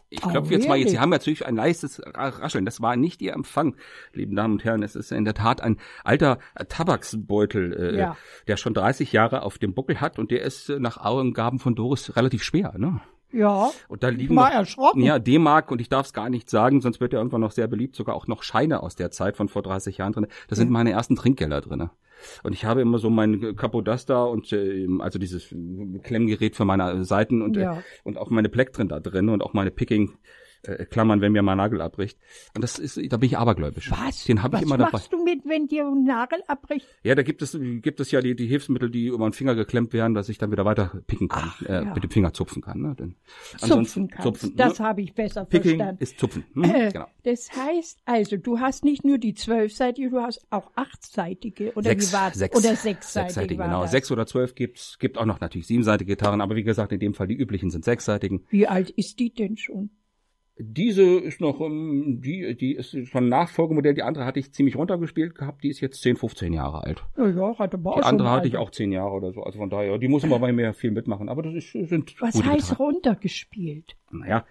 Speaker 3: ich
Speaker 2: Oh,
Speaker 3: klopfe jetzt mal jetzt. Sie haben natürlich ein leises Rascheln. Das war nicht Ihr Empfang, lieben Damen und Herren. Es ist in der Tat ein alter Tabaksbeutel, äh,
Speaker 2: Ja.
Speaker 3: der schon 30 Jahre auf dem Buckel hat und der ist äh, nach Angaben von Doris relativ schwer. Ne?
Speaker 2: Ja,
Speaker 3: Und da liegen noch,
Speaker 2: erschrocken.
Speaker 3: ja, D-Mark und ich darf es gar nicht sagen, sonst wird er irgendwann noch sehr beliebt, sogar auch noch Scheine aus der Zeit von vor 30 Jahren drin. Da sind meine ersten Trinkgelder drinne. Und ich habe immer so mein Capodaster und äh, also dieses Klemmgerät für meine Seiten und
Speaker 2: Ja.
Speaker 3: äh, und auch meine Plektren da drin und auch meine Picking äh, Klammern, wenn mir mein Nagel abbricht. Und das ist, da bin ich abergläubisch.
Speaker 2: Was?
Speaker 3: Den habe ich
Speaker 2: Was
Speaker 3: immer dabei.
Speaker 2: machst du mit, wenn dir ein Nagel abbricht?
Speaker 3: Ja, da gibt es gibt es ja die, die Hilfsmittel, die über den Finger geklemmt werden, dass ich dann wieder weiter picken kann, äh,
Speaker 2: ja.
Speaker 3: mit dem Finger zupfen kann. Ne? Denn
Speaker 2: Zupfen kannst.
Speaker 3: Zupfen,
Speaker 2: das
Speaker 3: ne?
Speaker 2: habe ich besser
Speaker 3: Picking
Speaker 2: verstanden.
Speaker 3: ist Zupfen. Hm,
Speaker 2: Äh,
Speaker 3: genau.
Speaker 2: Das heißt also, du hast nicht nur die zwölfseitige, du hast auch achtseitige oder
Speaker 3: Sechs,
Speaker 2: wie war
Speaker 3: sechs,
Speaker 2: oder sechsseitige,
Speaker 3: sechsseitige, genau.
Speaker 2: das.
Speaker 3: Sechs oder zwölf gibt's, gibt auch noch natürlich siebenseitige Gitarren, aber wie gesagt, in dem Fall die üblichen sind sechsseitigen.
Speaker 2: Wie alt ist die denn schon?
Speaker 3: Diese ist noch, ähm, die, die ist schon ein Nachfolgemodell. Die andere hatte ich ziemlich runtergespielt gehabt. Die ist jetzt 10, 15 Jahre alt.
Speaker 2: Ja, ja, hat aber auch
Speaker 3: Die andere hatte ich auch 10 Jahre oder so. Also von daher, die muss immer bei mir viel mitmachen. Aber das ist, sind
Speaker 2: Was heißt
Speaker 3: Gitarren.
Speaker 2: runtergespielt?
Speaker 3: Naja,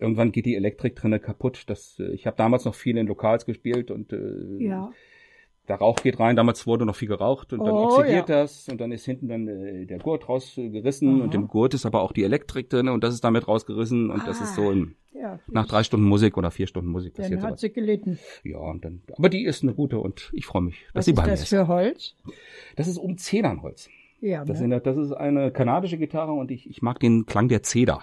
Speaker 3: irgendwann geht die Elektrik drinne kaputt. Das, äh, ich habe damals noch viel in Lokals gespielt und äh,
Speaker 2: Ja.
Speaker 3: Der Rauch geht rein. Damals wurde noch viel geraucht und dann
Speaker 2: Oh,
Speaker 3: oxidiert
Speaker 2: ja.
Speaker 3: das und dann ist hinten dann äh, der Gurt rausgerissen und im Gurt ist aber auch die Elektrik drin und das ist damit rausgerissen und das ist so im,
Speaker 2: Ja,
Speaker 3: nach drei Stunden Musik oder vier Stunden Musik
Speaker 2: dann
Speaker 3: passiert
Speaker 2: hat
Speaker 3: sowas.
Speaker 2: sie gelitten.
Speaker 3: Ja, und dann, aber die ist eine gute und ich freue mich, dass
Speaker 2: Was
Speaker 3: sie
Speaker 2: ist
Speaker 3: bei mir
Speaker 2: das
Speaker 3: ist.
Speaker 2: für Holz?
Speaker 3: Das ist um Zedernholz.
Speaker 2: Ja,
Speaker 3: Das,
Speaker 2: ne?
Speaker 3: sind, das ist eine kanadische Gitarre und ich, ich mag den Klang der Zeder.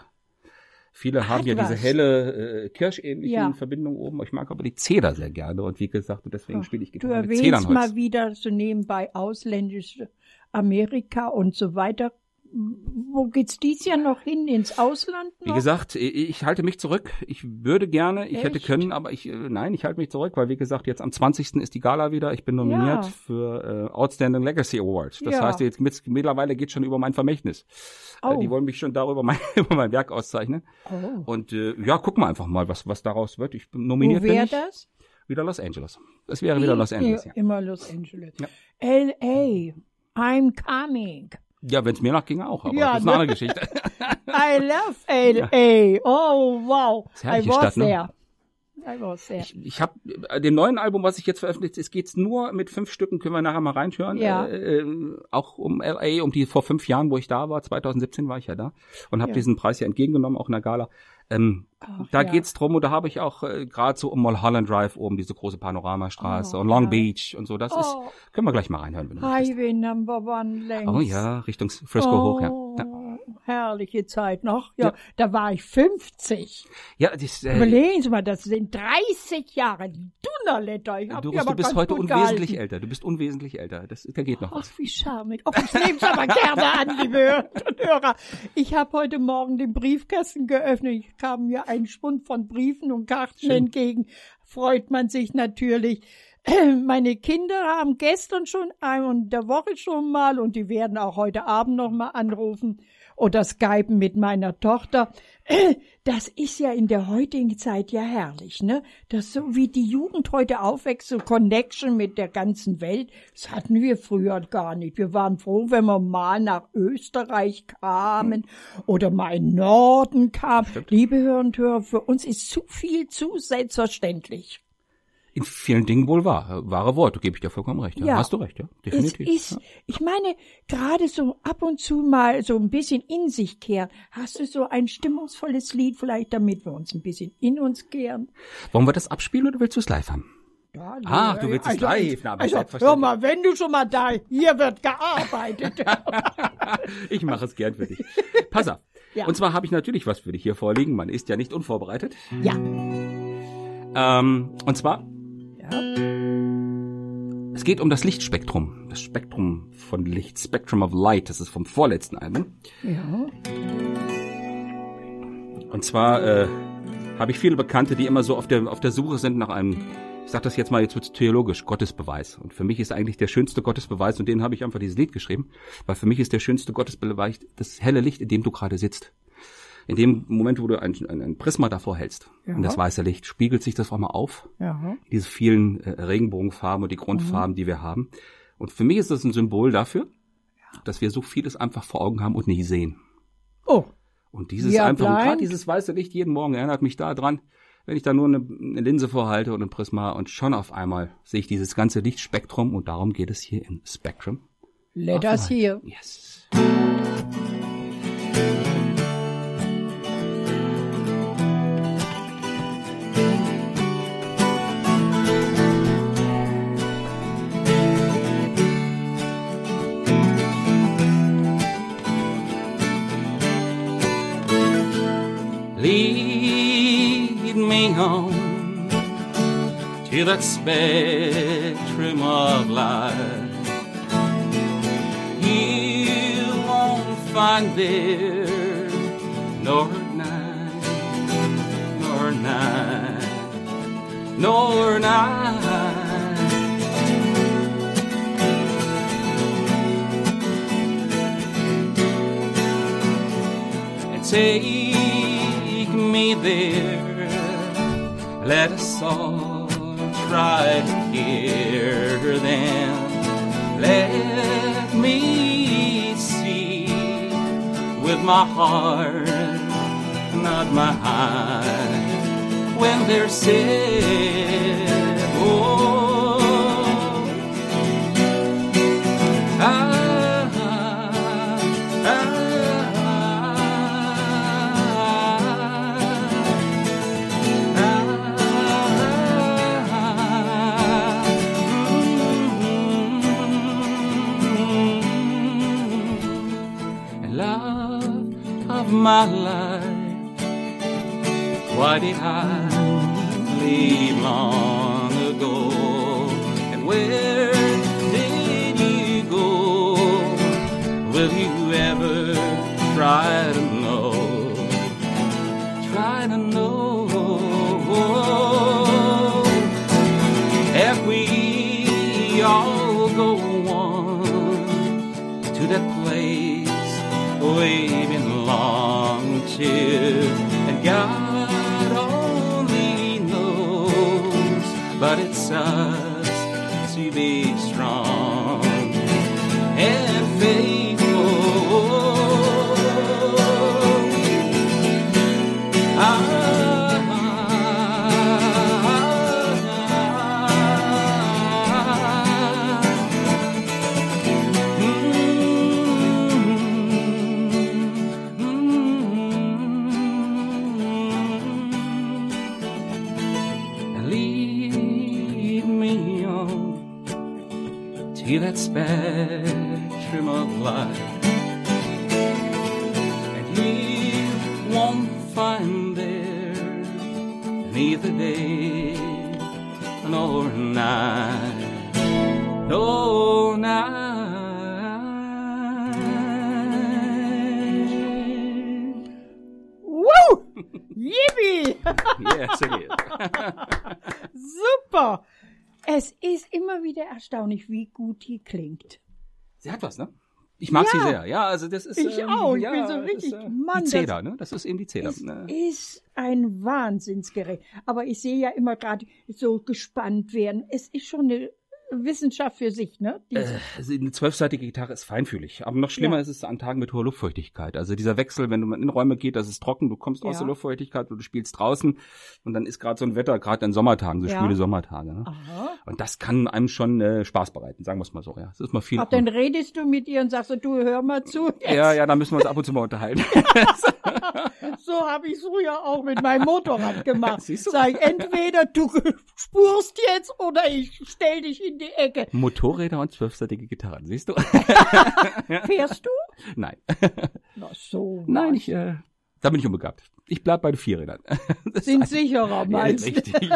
Speaker 3: Viele haben ja diese helle äh, kirschähnlichen
Speaker 2: Ja.
Speaker 3: Verbindungen oben. Ich mag aber die Zeder sehr gerne und wie gesagt, und deswegen spiele ich
Speaker 2: Du
Speaker 3: Gitarre mit
Speaker 2: erwähnst
Speaker 3: Zedernholz.
Speaker 2: mal wieder so nebenbei ausländische Amerika und so weiter. Wo geht's dies Jahr noch hin? Ins Ausland noch?
Speaker 3: Wie gesagt, ich, halte mich zurück. Ich würde gerne, ich hätte
Speaker 2: Echt?
Speaker 3: können, aber ich, äh, nein, ich halte mich zurück, weil wie gesagt, jetzt am 20. ist die Gala wieder. Ich bin nominiert
Speaker 2: Ja.
Speaker 3: für äh, Outstanding Legacy Award. Das
Speaker 2: Ja.
Speaker 3: heißt, jetzt mit, mittlerweile geht schon über mein Vermächtnis.
Speaker 2: Oh.
Speaker 3: Äh, die wollen mich schon darüber mein, über mein Werk auszeichnen.
Speaker 2: Oh.
Speaker 3: Und äh, ja, gucken wir einfach mal, was was daraus wird. Ich bin
Speaker 2: Wo
Speaker 3: nominiert bin
Speaker 2: wäre das?
Speaker 3: Wieder Los Angeles. Das wäre wieder Los Angeles.
Speaker 2: Ja, Immer Los Angeles.
Speaker 3: Ja.
Speaker 2: L.A. I'm coming.
Speaker 3: Ja wenn es mir nach ginge auch, aber
Speaker 2: Ja,
Speaker 3: das ist eine
Speaker 2: ne?
Speaker 3: andere Geschichte.
Speaker 2: I love L.A. Oh, wow.
Speaker 3: Ist eine
Speaker 2: I was
Speaker 3: Stadt, ne?
Speaker 2: there. I was there.
Speaker 3: Ich, ich habe dem neuen Album, was ich jetzt veröffentlicht, es geht's nur mit fünf Stücken, können wir nachher mal reinhören.
Speaker 2: Ja.
Speaker 3: Äh, äh, auch um LA, um die vor fünf Jahren, wo ich da war, 2017 war ich ja da und habe
Speaker 2: Ja.
Speaker 3: diesen Preis ja entgegengenommen, auch in der Gala. Ähm,
Speaker 2: Ach,
Speaker 3: da
Speaker 2: ja.
Speaker 3: geht's drum und da habe ich auch äh, gerade so um Mulholland Drive oben diese große Panoramastraße
Speaker 2: Oh,
Speaker 3: und Long
Speaker 2: ja.
Speaker 3: Beach und so. Das
Speaker 2: Oh.
Speaker 3: ist, können wir gleich mal reinhören. Wenn du möchtest.
Speaker 2: Highway Number One längs.
Speaker 3: Oh ja, Richtung Frisco hoch. Ja. Ja.
Speaker 2: Oh, herrliche Zeit noch. Ja,
Speaker 3: Ja.
Speaker 2: da war ich 50.
Speaker 3: Ja, das, äh,
Speaker 2: Überlegen Sie mal, das sind 30 Jahre. Dunnerletter. Ich hab
Speaker 3: du,
Speaker 2: die aber
Speaker 3: du bist heute unwesentlich
Speaker 2: gehalten.
Speaker 3: älter. Du bist unwesentlich älter. Das, da geht noch was.
Speaker 2: Ach, wie charmig. Oh, ich nehme es aber gerne an, liebe Hörer und Hörer. Ich habe heute Morgen den Briefkasten geöffnet. Ich kam mir ein Schwund von Briefen und Karten
Speaker 3: Schön.
Speaker 2: entgegen. Freut man sich natürlich. Meine Kinder haben gestern schon einmal in der Woche schon mal und die werden auch heute Abend noch mal anrufen oder skypen mit meiner Tochter. Das ist ja in der heutigen Zeit ja herrlich, ne? Das so wie die Jugend heute aufwächst, so Connection mit der ganzen Welt, das hatten wir früher gar nicht. Wir waren froh, wenn wir mal nach Österreich kamen oder mal in den Norden kamen. Liebe Hörer und Hörer, für uns ist zu viel zu selbstverständlich.
Speaker 3: In vielen Dingen wohl wahr. Wahre Worte, gebe ich dir vollkommen recht. Ja.
Speaker 2: Ja.
Speaker 3: Hast du recht, ja.
Speaker 2: Es
Speaker 3: Definitiv.
Speaker 2: ist,
Speaker 3: ja.
Speaker 2: ich meine, gerade so ab und zu mal so ein bisschen in sich kehren. Hast du so ein stimmungsvolles Lied vielleicht, damit wir uns ein bisschen in uns kehren?
Speaker 3: Wollen wir das abspielen oder willst du es live haben?
Speaker 2: Ja,
Speaker 3: Ah, du willst es live, na, aber
Speaker 2: also, hör mal, wenn du schon mal da, hier wird gearbeitet.
Speaker 3: Ich mache es gern für dich. Pass auf.
Speaker 2: Ja.
Speaker 3: Und zwar habe ich natürlich was für dich hier vorliegen. Man ist ja nicht unvorbereitet.
Speaker 2: ja.
Speaker 3: Ähm, und zwar,
Speaker 2: ja.
Speaker 3: es geht um das Lichtspektrum. Das Spektrum von Licht. Spectrum of Light. Das ist vom vorletzten Album.
Speaker 2: Ja.
Speaker 3: Und zwar äh, habe ich viele Bekannte, die immer so auf der, auf der Suche sind nach einem, ich sag das jetzt mal, jetzt wird's theologisch, Gottesbeweis. Und für mich ist eigentlich der schönste Gottesbeweis, und den habe ich einfach dieses Lied geschrieben, weil für mich ist der schönste Gottesbeweis das helle Licht, in dem du gerade sitzt. In dem Moment, wo du ein, ein, Prisma davor hältst,
Speaker 2: Ja.
Speaker 3: und das weiße Licht, spiegelt sich das auch mal auf,
Speaker 2: Ja.
Speaker 3: diese vielen äh, Regenbogenfarben und die Grundfarben,
Speaker 2: Mhm.
Speaker 3: die wir haben. Und für mich ist das ein Symbol dafür, dass wir so vieles einfach vor Augen haben und nicht sehen.
Speaker 2: Oh,
Speaker 3: Und dieses
Speaker 2: Ja,
Speaker 3: einfach, und gerade dieses weiße Licht jeden Morgen erinnert mich da dran, wenn ich da nur eine, eine Linse vorhalte und ein Prisma und schon auf einmal sehe ich dieses ganze Lichtspektrum und darum geht es hier im Spectrum.
Speaker 2: let us hear.
Speaker 3: Yes. Me on to that spectrum of light. You won't find there nor night, nor night, nor night. take me there. Let us all try together then. Let me see with my heart, not my eyes, when they're said, oh, high.
Speaker 2: Super! Es ist immer wieder erstaunlich, wie gut die klingt.
Speaker 3: Sie hat was, ne? Ich mag sie
Speaker 2: Ja.
Speaker 3: sehr. Ja, also das ist.
Speaker 2: Ich
Speaker 3: ähm,
Speaker 2: auch. Ich
Speaker 3: ja,
Speaker 2: bin so
Speaker 3: das
Speaker 2: richtig-
Speaker 3: Ist, äh,
Speaker 2: Mann,
Speaker 3: die
Speaker 2: das-
Speaker 3: Zeder, ne? Das ist eben die Zeder.
Speaker 2: Es
Speaker 3: ne?
Speaker 2: ist ein Wahnsinnsgerät. Aber ich sehe ja immer gerade so gespannt werden. Es ist schon eine Wissenschaft für sich, ne? Die-
Speaker 3: Also eine zwölfseitige Gitarre ist feinfühlig. Aber noch schlimmer
Speaker 2: Ja.
Speaker 3: ist es an Tagen mit hoher Luftfeuchtigkeit. Also dieser Wechsel, wenn du in Räume geht, das ist trocken, du kommst aus
Speaker 2: Ja.
Speaker 3: der Luftfeuchtigkeit und du spielst draußen und dann ist gerade so ein Wetter, gerade in Sommertagen, so
Speaker 2: Ja.
Speaker 3: schwüle Sommertage. Ne?
Speaker 2: Aha.
Speaker 3: Und das kann einem schon äh, Spaß bereiten, sagen wir es mal so. Ja, es ist mal viel.
Speaker 2: Ach, dann redest du mit ihr und sagst, so, du hör mal zu.
Speaker 3: ja, ja, da müssen wir uns ab und zu mal unterhalten.
Speaker 2: So habe ich früher auch mit meinem Motorrad gemacht. Sag entweder du spurst jetzt oder ich stell dich in die Ecke.
Speaker 3: Motorräder und zwölfseitige Gitarren, siehst du?
Speaker 2: Fährst du?
Speaker 3: Nein.
Speaker 2: Na so.
Speaker 3: Nein,
Speaker 2: was.
Speaker 3: ich, äh, da bin ich unbegabt. Ich bleib bei den Vierrädern. Das
Speaker 2: Sind sicherer,
Speaker 3: ja,
Speaker 2: meinst du?
Speaker 3: richtig.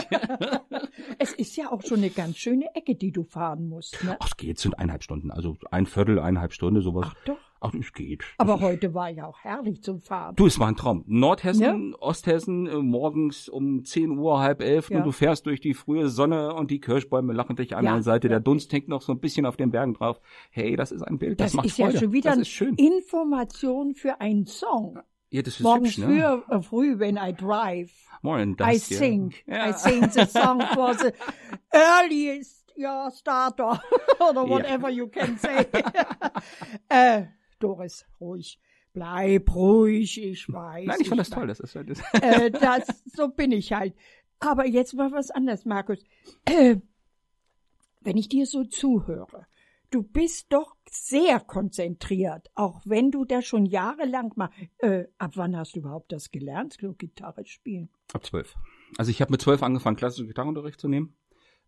Speaker 2: Es ist ja auch schon eine ganz schöne Ecke, die du fahren musst. Ne?
Speaker 3: Ach, es geht, sind eineinhalb Stunden. Also ein Viertel, eineinhalb Stunde, sowas.
Speaker 2: Ach doch.
Speaker 3: Ach, es geht.
Speaker 2: Aber heute war ja auch herrlich zum Fahren.
Speaker 3: Du, es war ein Traum. Nordhessen, Osthessen, äh, morgens um 10 Uhr, halb elf,
Speaker 2: Ja.
Speaker 3: und du fährst durch die frühe Sonne und die Kirschbäume lachen dich an
Speaker 2: Ja.
Speaker 3: der Seite.
Speaker 2: Ja.
Speaker 3: Der Dunst hängt noch so ein bisschen auf den Bergen drauf. Hey, das ist ein Bild, das,
Speaker 2: Das
Speaker 3: macht
Speaker 2: ist
Speaker 3: Freude.
Speaker 2: ja schon wieder
Speaker 3: das
Speaker 2: eine
Speaker 3: ist schön.
Speaker 2: Information für einen Song.
Speaker 3: Ja, das ist
Speaker 2: Morgens
Speaker 3: hübsch, ne?
Speaker 2: früh, äh, früh, when I drive,
Speaker 3: Morning,
Speaker 2: I
Speaker 3: das, ja.
Speaker 2: sing.
Speaker 3: Ja.
Speaker 2: I sing the song for the earliest yeah, starter oder whatever you can say. äh, Doris, ruhig. Bleib ruhig, ich weiß.
Speaker 3: Nein, ich fand das toll. Das ist, das
Speaker 2: äh, das, so bin ich halt. Aber jetzt mal was anderes, Markus. Äh, wenn ich dir so zuhöre, du bist doch sehr konzentriert, auch wenn du das schon jahrelang mal. Äh, ab wann hast du überhaupt das gelernt, Gitarre spielen?
Speaker 3: Ab zwölf. Also ich habe mit zwölf angefangen, klassischen Gitarrenunterricht zu nehmen.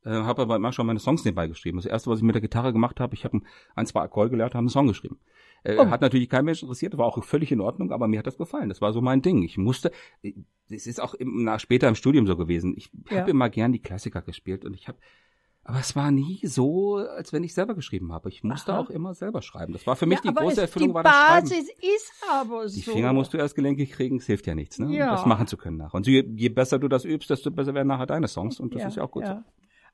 Speaker 3: Äh, habe aber immer schon meine Songs nebenbei geschrieben. Das erste, was ich mit der Gitarre gemacht habe, ich habe ein, zwei Akkorde gelernt, habe einen Song geschrieben. Äh,
Speaker 2: Oh.
Speaker 3: Hat natürlich kein Mensch interessiert, war auch völlig in Ordnung, aber mir hat das gefallen. Das war so mein Ding. Ich musste, äh, das ist auch im, na, später im Studium so gewesen. Ich
Speaker 2: Ja.
Speaker 3: habe immer gern die Klassiker gespielt und ich habe aber es war nie so, als wenn ich selber geschrieben habe. Ich musste
Speaker 2: Aha.
Speaker 3: auch immer selber schreiben. Das war für mich
Speaker 2: Ja,
Speaker 3: die große
Speaker 2: es,
Speaker 3: Erfüllung,
Speaker 2: die
Speaker 3: war das Schreiben.
Speaker 2: Basis ist aber so.
Speaker 3: Die Finger musst du erst gelenkig kriegen, es hilft ja nichts, ne?
Speaker 2: Ja.
Speaker 3: Das machen zu können nach. Und je, je besser du das übst, desto besser werden nachher deine Songs und das ist ja auch gut so.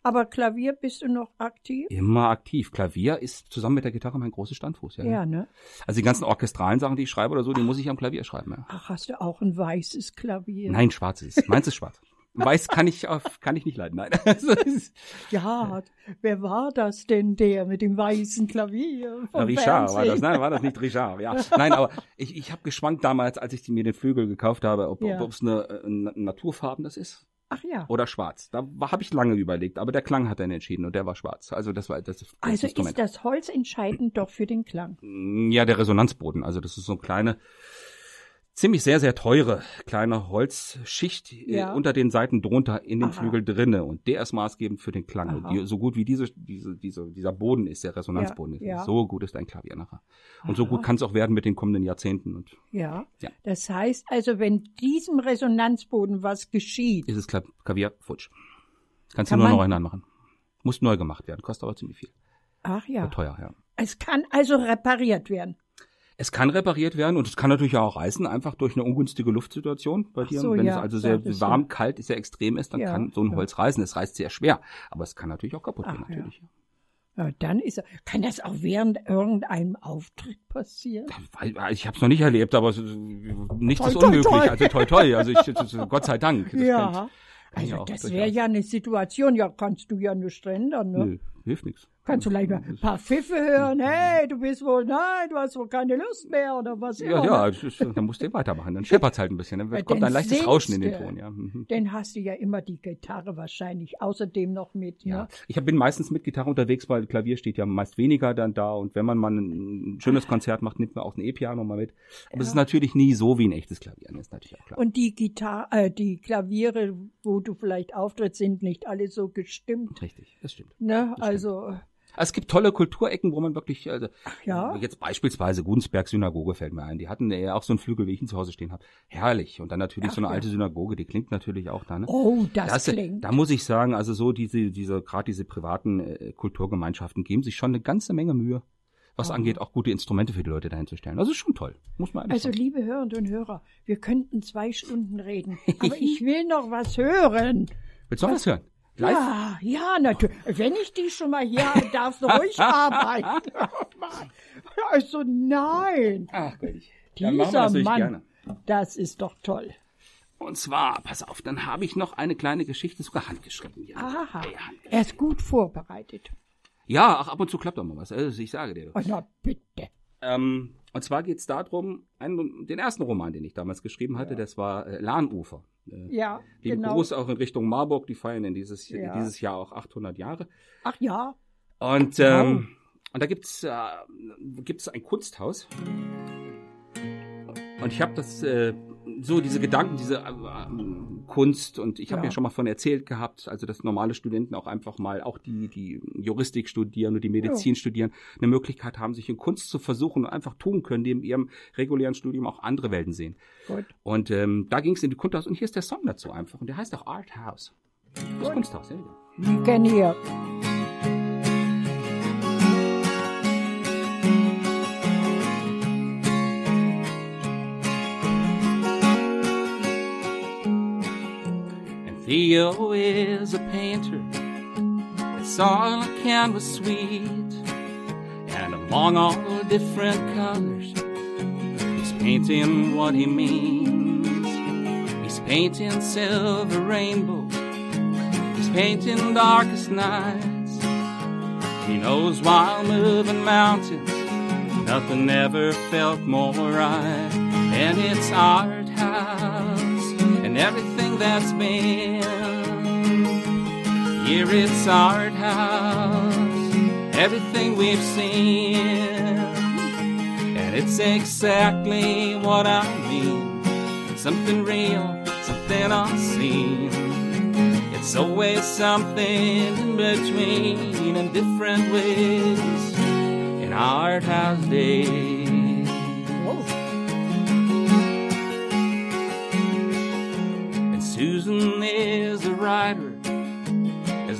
Speaker 2: Aber Klavier bist du noch aktiv?
Speaker 3: Immer aktiv. Klavier ist zusammen mit der Gitarre mein großes Standfuß, ja.
Speaker 2: Ja, ne?
Speaker 3: Also die ganzen orchestralen Sachen, die ich schreibe oder so, die muss ich am Klavier schreiben, ja.
Speaker 2: Ach, hast du auch ein weißes Klavier?
Speaker 3: Nein, schwarzes. Meins ist schwarz. Weiß kann ich kann ich nicht leiden, nein. Also, es
Speaker 2: Ja, wer war das denn, der mit dem weißen Klavier?
Speaker 3: Richard war das,
Speaker 2: Fernsehen?
Speaker 3: nein, war das nicht Richard, ja. Nein, aber ich, ich habe geschwankt damals, als ich mir den Flügel gekauft habe, ob
Speaker 2: Ja.
Speaker 3: ob es eine, äh, ein Naturfarben das ist
Speaker 2: Ach ja.
Speaker 3: oder schwarz. Da habe ich lange überlegt, aber der Klang hat dann entschieden und der war schwarz. Also das war das, das
Speaker 2: Also
Speaker 3: Instrument.
Speaker 2: ist das Holz entscheidend doch für den Klang.
Speaker 3: Ja, der Resonanzboden. Also das ist so eine kleine, ziemlich sehr, sehr teure kleine Holzschicht
Speaker 2: Ja.
Speaker 3: äh, unter den Seiten drunter in dem
Speaker 2: Aha.
Speaker 3: Flügel drinne. Und der ist maßgebend für den Klang. Die, so gut wie diese, diese, diese, dieser Boden ist, der Resonanzboden
Speaker 2: Ja,
Speaker 3: ist,
Speaker 2: ja.
Speaker 3: so gut ist ein Klavier nachher. Und so
Speaker 2: Aha.
Speaker 3: gut kann es auch werden mit den kommenden Jahrzehnten. Und
Speaker 2: Ja. Das heißt also, wenn diesem Resonanzboden was geschieht,
Speaker 3: ist es Kla Klavier futsch. Kannst
Speaker 2: Kann
Speaker 3: du nur noch einen machen. Muss neu gemacht werden, kostet aber ziemlich viel.
Speaker 2: ach ja,
Speaker 3: Ja. Teuer, ja.
Speaker 2: es kann also repariert werden.
Speaker 3: Es kann repariert werden und es kann natürlich auch reißen, einfach durch eine ungünstige Luftsituation bei dir.
Speaker 2: so,
Speaker 3: Wenn
Speaker 2: ja,
Speaker 3: es also sehr warm,
Speaker 2: ja.
Speaker 3: kalt, sehr extrem ist, dann
Speaker 2: Ja,
Speaker 3: kann so ein. Holz reißen. Es reißt sehr schwer, aber es kann natürlich auch kaputt gehen,
Speaker 2: Ach,
Speaker 3: natürlich.
Speaker 2: Ja, dann ist. Kann das auch während irgendeinem Auftritt passieren?
Speaker 3: Ich habe es noch nicht erlebt, aber nichts
Speaker 2: Toi,
Speaker 3: ist
Speaker 2: toi,
Speaker 3: unmöglich.
Speaker 2: toi.
Speaker 3: Also toi toi. Also ich, Gott sei Dank. Das
Speaker 2: ja.
Speaker 3: ich
Speaker 2: Also das wäre ja eine Situation, ja, kannst du ja nicht ändern, ne?
Speaker 3: Nö, hilft nichts.
Speaker 2: Kannst du vielleicht mal ein paar Pfiffe hören, hey, du bist wohl, nein, du hast wohl keine Lust mehr oder was
Speaker 3: Ja,
Speaker 2: immer.
Speaker 3: ja,
Speaker 2: ne?
Speaker 3: das ist, dann musst du weitermachen. Dann scheppert's halt ein bisschen. Dann
Speaker 2: Ja,
Speaker 3: kommt ein leichtes Rauschen in den. Ton. Ja. Mhm.
Speaker 2: Dann hast du ja immer die Gitarre wahrscheinlich außerdem noch mit,
Speaker 3: Ja,
Speaker 2: ne?
Speaker 3: ich bin meistens mit Gitarre unterwegs, weil Klavier steht ja meist weniger dann da und wenn man mal ein schönes Konzert macht, nimmt man auch ein E-Piano mal mit. Aber es ist natürlich nie so wie ein echtes Klavier, das ist natürlich auch klar.
Speaker 2: Und die Gitarre, äh, die Klaviere, wo du vielleicht auftrittst, sind nicht alle so gestimmt,
Speaker 3: Richtig, das stimmt.
Speaker 2: ne? Also,
Speaker 3: Es gibt tolle Kulturecken, wo man wirklich, also,
Speaker 2: ja.
Speaker 3: jetzt beispielsweise Gudensberg Synagoge fällt mir ein. Die hatten ja auch so einen Flügel, wie ich ihn zu Hause stehen habe. Herrlich. Und dann natürlich
Speaker 2: Ach,
Speaker 3: so eine
Speaker 2: ja.
Speaker 3: alte Synagoge, die klingt natürlich auch da. Ne?
Speaker 2: Oh, das,
Speaker 3: Das,
Speaker 2: klingt.
Speaker 3: da muss ich sagen, also so diese, diese, gerade diese privaten äh, Kulturgemeinschaften geben sich schon eine ganze Menge Mühe, was
Speaker 2: Oh.
Speaker 3: angeht, auch gute Instrumente für die Leute dahin zu stellen. Also ist schon toll, muss man
Speaker 2: Also,
Speaker 3: sagen.
Speaker 2: liebe Hörerinnen und Hörer, wir könnten zwei Stunden reden, aber ich will noch was hören.
Speaker 3: Willst du noch was hören? Live?
Speaker 2: Ja, ja, natürlich. Wenn ich die schon mal hier habe, darfst du ruhig arbeiten. Also nein,
Speaker 3: Ach, Gott.
Speaker 2: dieser Mann, das ist doch toll.
Speaker 3: Und zwar, pass auf, dann habe ich noch eine kleine Geschichte sogar handgeschrieben. Ja,
Speaker 2: Aha,
Speaker 3: Ja,
Speaker 2: er ist gut vorbereitet.
Speaker 3: ja ach, ab und zu klappt doch mal was. Also ich sage dir.
Speaker 2: Oh, na bitte.
Speaker 3: Ähm, und zwar geht es darum, einen, den ersten Roman, den ich damals geschrieben hatte, das war äh, Lahnufer. Äh,
Speaker 2: Ja,
Speaker 3: Lieben
Speaker 2: genau.
Speaker 3: Gruß auch in Richtung Marburg, die feiern in dieses,
Speaker 2: Ja.
Speaker 3: dieses Jahr auch 800 Jahre.
Speaker 2: Ach ja,
Speaker 3: Und, ähm, und da gibt's äh, gibt's ein Kunsthaus. Und ich habe das äh, so diese Gedanken, diese äh, ähm, Kunst und ich habe
Speaker 2: Ja.
Speaker 3: ja. schon mal von erzählt gehabt, also dass normale Studenten auch einfach mal auch die die Juristik studieren und die Medizin studieren, eine Möglichkeit haben, sich in Kunst zu versuchen und einfach tun können, die in ihrem regulären Studium auch andere Welten sehen.
Speaker 2: gut.
Speaker 3: Und ähm, da ging es in die Kunsthaus und hier ist der Song dazu einfach und der heißt auch Art House. Das Kunsthaus, ja. ja.
Speaker 2: Wir
Speaker 3: painter. It's all a canvas sweet. And among all the different colors, he's painting what he means. He's painting silver rainbows. He's painting darkest nights. He knows while moving mountains, nothing ever felt more right. And it's art house and everything that's been. Here it's art house, everything we've seen. And it's exactly what I mean. Something real, something unseen. It's always something in between in different ways in art house days.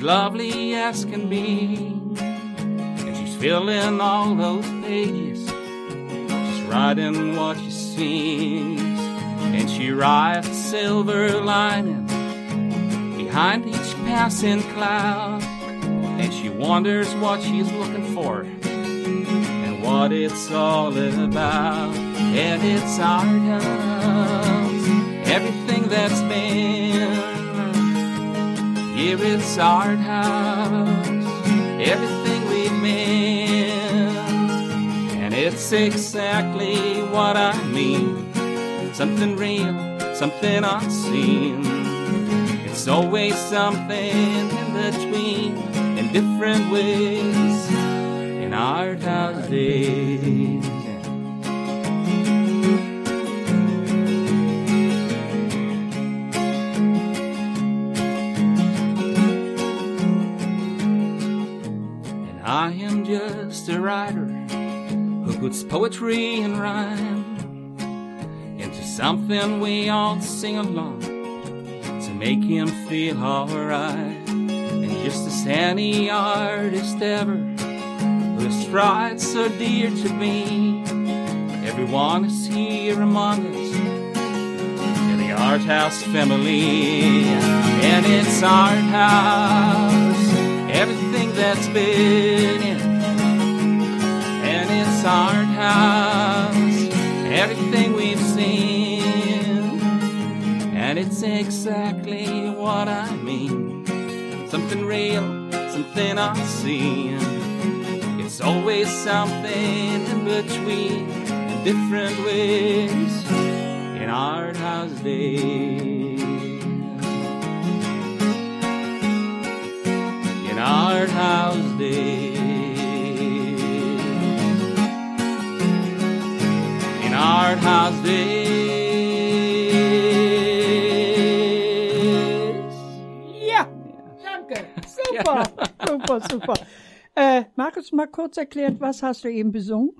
Speaker 3: Lovely as can be. And she's filling all those pages, she's writing what she sees. And she writes a silver lining behind each passing cloud. And she wonders what she's looking for and what it's all about. And it's our house, everything that's been. Here it's our house, everything we've been. And it's exactly what I mean. Something real, something unseen. It's always something in between, in different ways, in our house days. A writer who puts poetry and rhyme into something we all sing along to make him feel alright. And just as any artist ever who has tried so dear to me, everyone is here among us in the art house family. And it's art house, everything that's been in art house, everything we've seen. And it's exactly what I mean something real, something unseen. It's always something in between, in different ways, in art house days. In art house days. In art house days.
Speaker 2: Ja, danke. Super, super, super. Äh, Markus, mal kurz erklärt, was hast du eben besungen?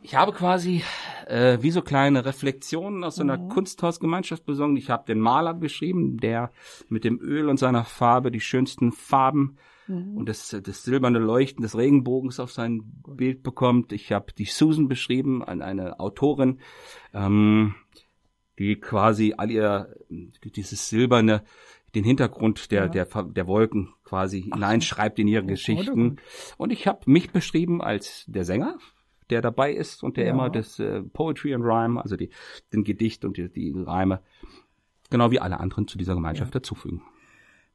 Speaker 3: Ich habe quasi äh, wie so kleine Reflexionen aus so einer Kunsthausgemeinschaft besungen. Ich habe den Maler beschrieben, der mit dem Öl und seiner Farbe die schönsten Farben und das, das silberne Leuchten des Regenbogens auf sein Bild bekommt. Ich habe die Susan beschrieben, an eine Autorin, ähm, die quasi all ihr dieses silberne den Hintergrund der der der Wolken quasi hineinschreibt in ihre Geschichten und ich habe mich beschrieben als der Sänger der dabei ist und der
Speaker 2: Ja.
Speaker 3: immer das äh, Poetry and Rhyme, also die, den Gedicht und die, die Reime, genau wie alle anderen zu dieser Gemeinschaft dazufügen.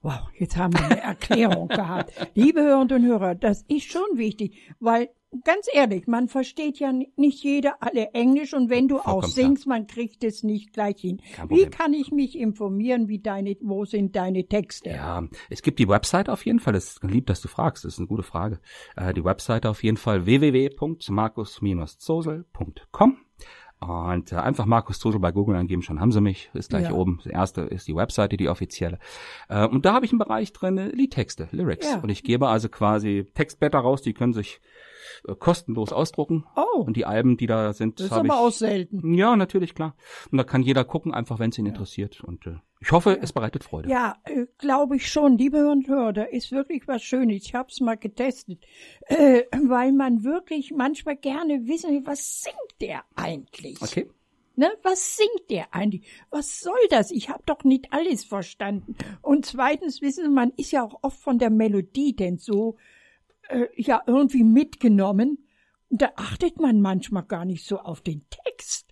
Speaker 2: Wow, jetzt haben wir eine Erklärung gehabt. Liebe Hörerinnen und Hörer, das ist schon wichtig, weil ganz ehrlich, man versteht ja ni- nicht jeder alle Englisch und wenn du auch
Speaker 3: Vollkommen
Speaker 2: singst, man kriegt es nicht gleich hin. Wie kann ich mich informieren, wie deine, wo sind deine Texte?
Speaker 3: Ja, es gibt die Website auf jeden Fall. Es ist lieb, dass du fragst. Das ist eine gute Frage. Äh, die Website auf jeden Fall www.markus-zosel.com und äh, einfach Markus Zosel bei Google eingeben, schon haben sie mich. Ist gleich
Speaker 2: Ja.
Speaker 3: oben. Das erste ist die Webseite, die offizielle. Äh, und da habe ich einen Bereich drin, Liedtexte, Lyrics.
Speaker 2: Ja.
Speaker 3: Und ich gebe also quasi Textblätter raus, die können sich äh, kostenlos ausdrucken.
Speaker 2: Oh,
Speaker 3: Und die Alben, die da sind,
Speaker 2: das ist aber
Speaker 3: ich
Speaker 2: auch selten.
Speaker 3: Ja, natürlich, klar. Und da kann jeder gucken, einfach wenn es ihn interessiert. Und äh, ich hoffe, es bereitet Freude.
Speaker 2: Ja, äh, glaube ich schon. Liebe Hörerinnen und Hörer, da ist wirklich was Schönes. Ich habe es mal getestet, äh, weil man wirklich manchmal gerne wissen will, was singt der eigentlich?
Speaker 3: Okay.
Speaker 2: Ne, was singt der eigentlich? Was soll das? Ich habe doch nicht alles verstanden. Und zweitens wissen Sie, man ist ja auch oft von der Melodie denn so äh, ja irgendwie mitgenommen. Und da achtet man manchmal gar nicht so auf den Text.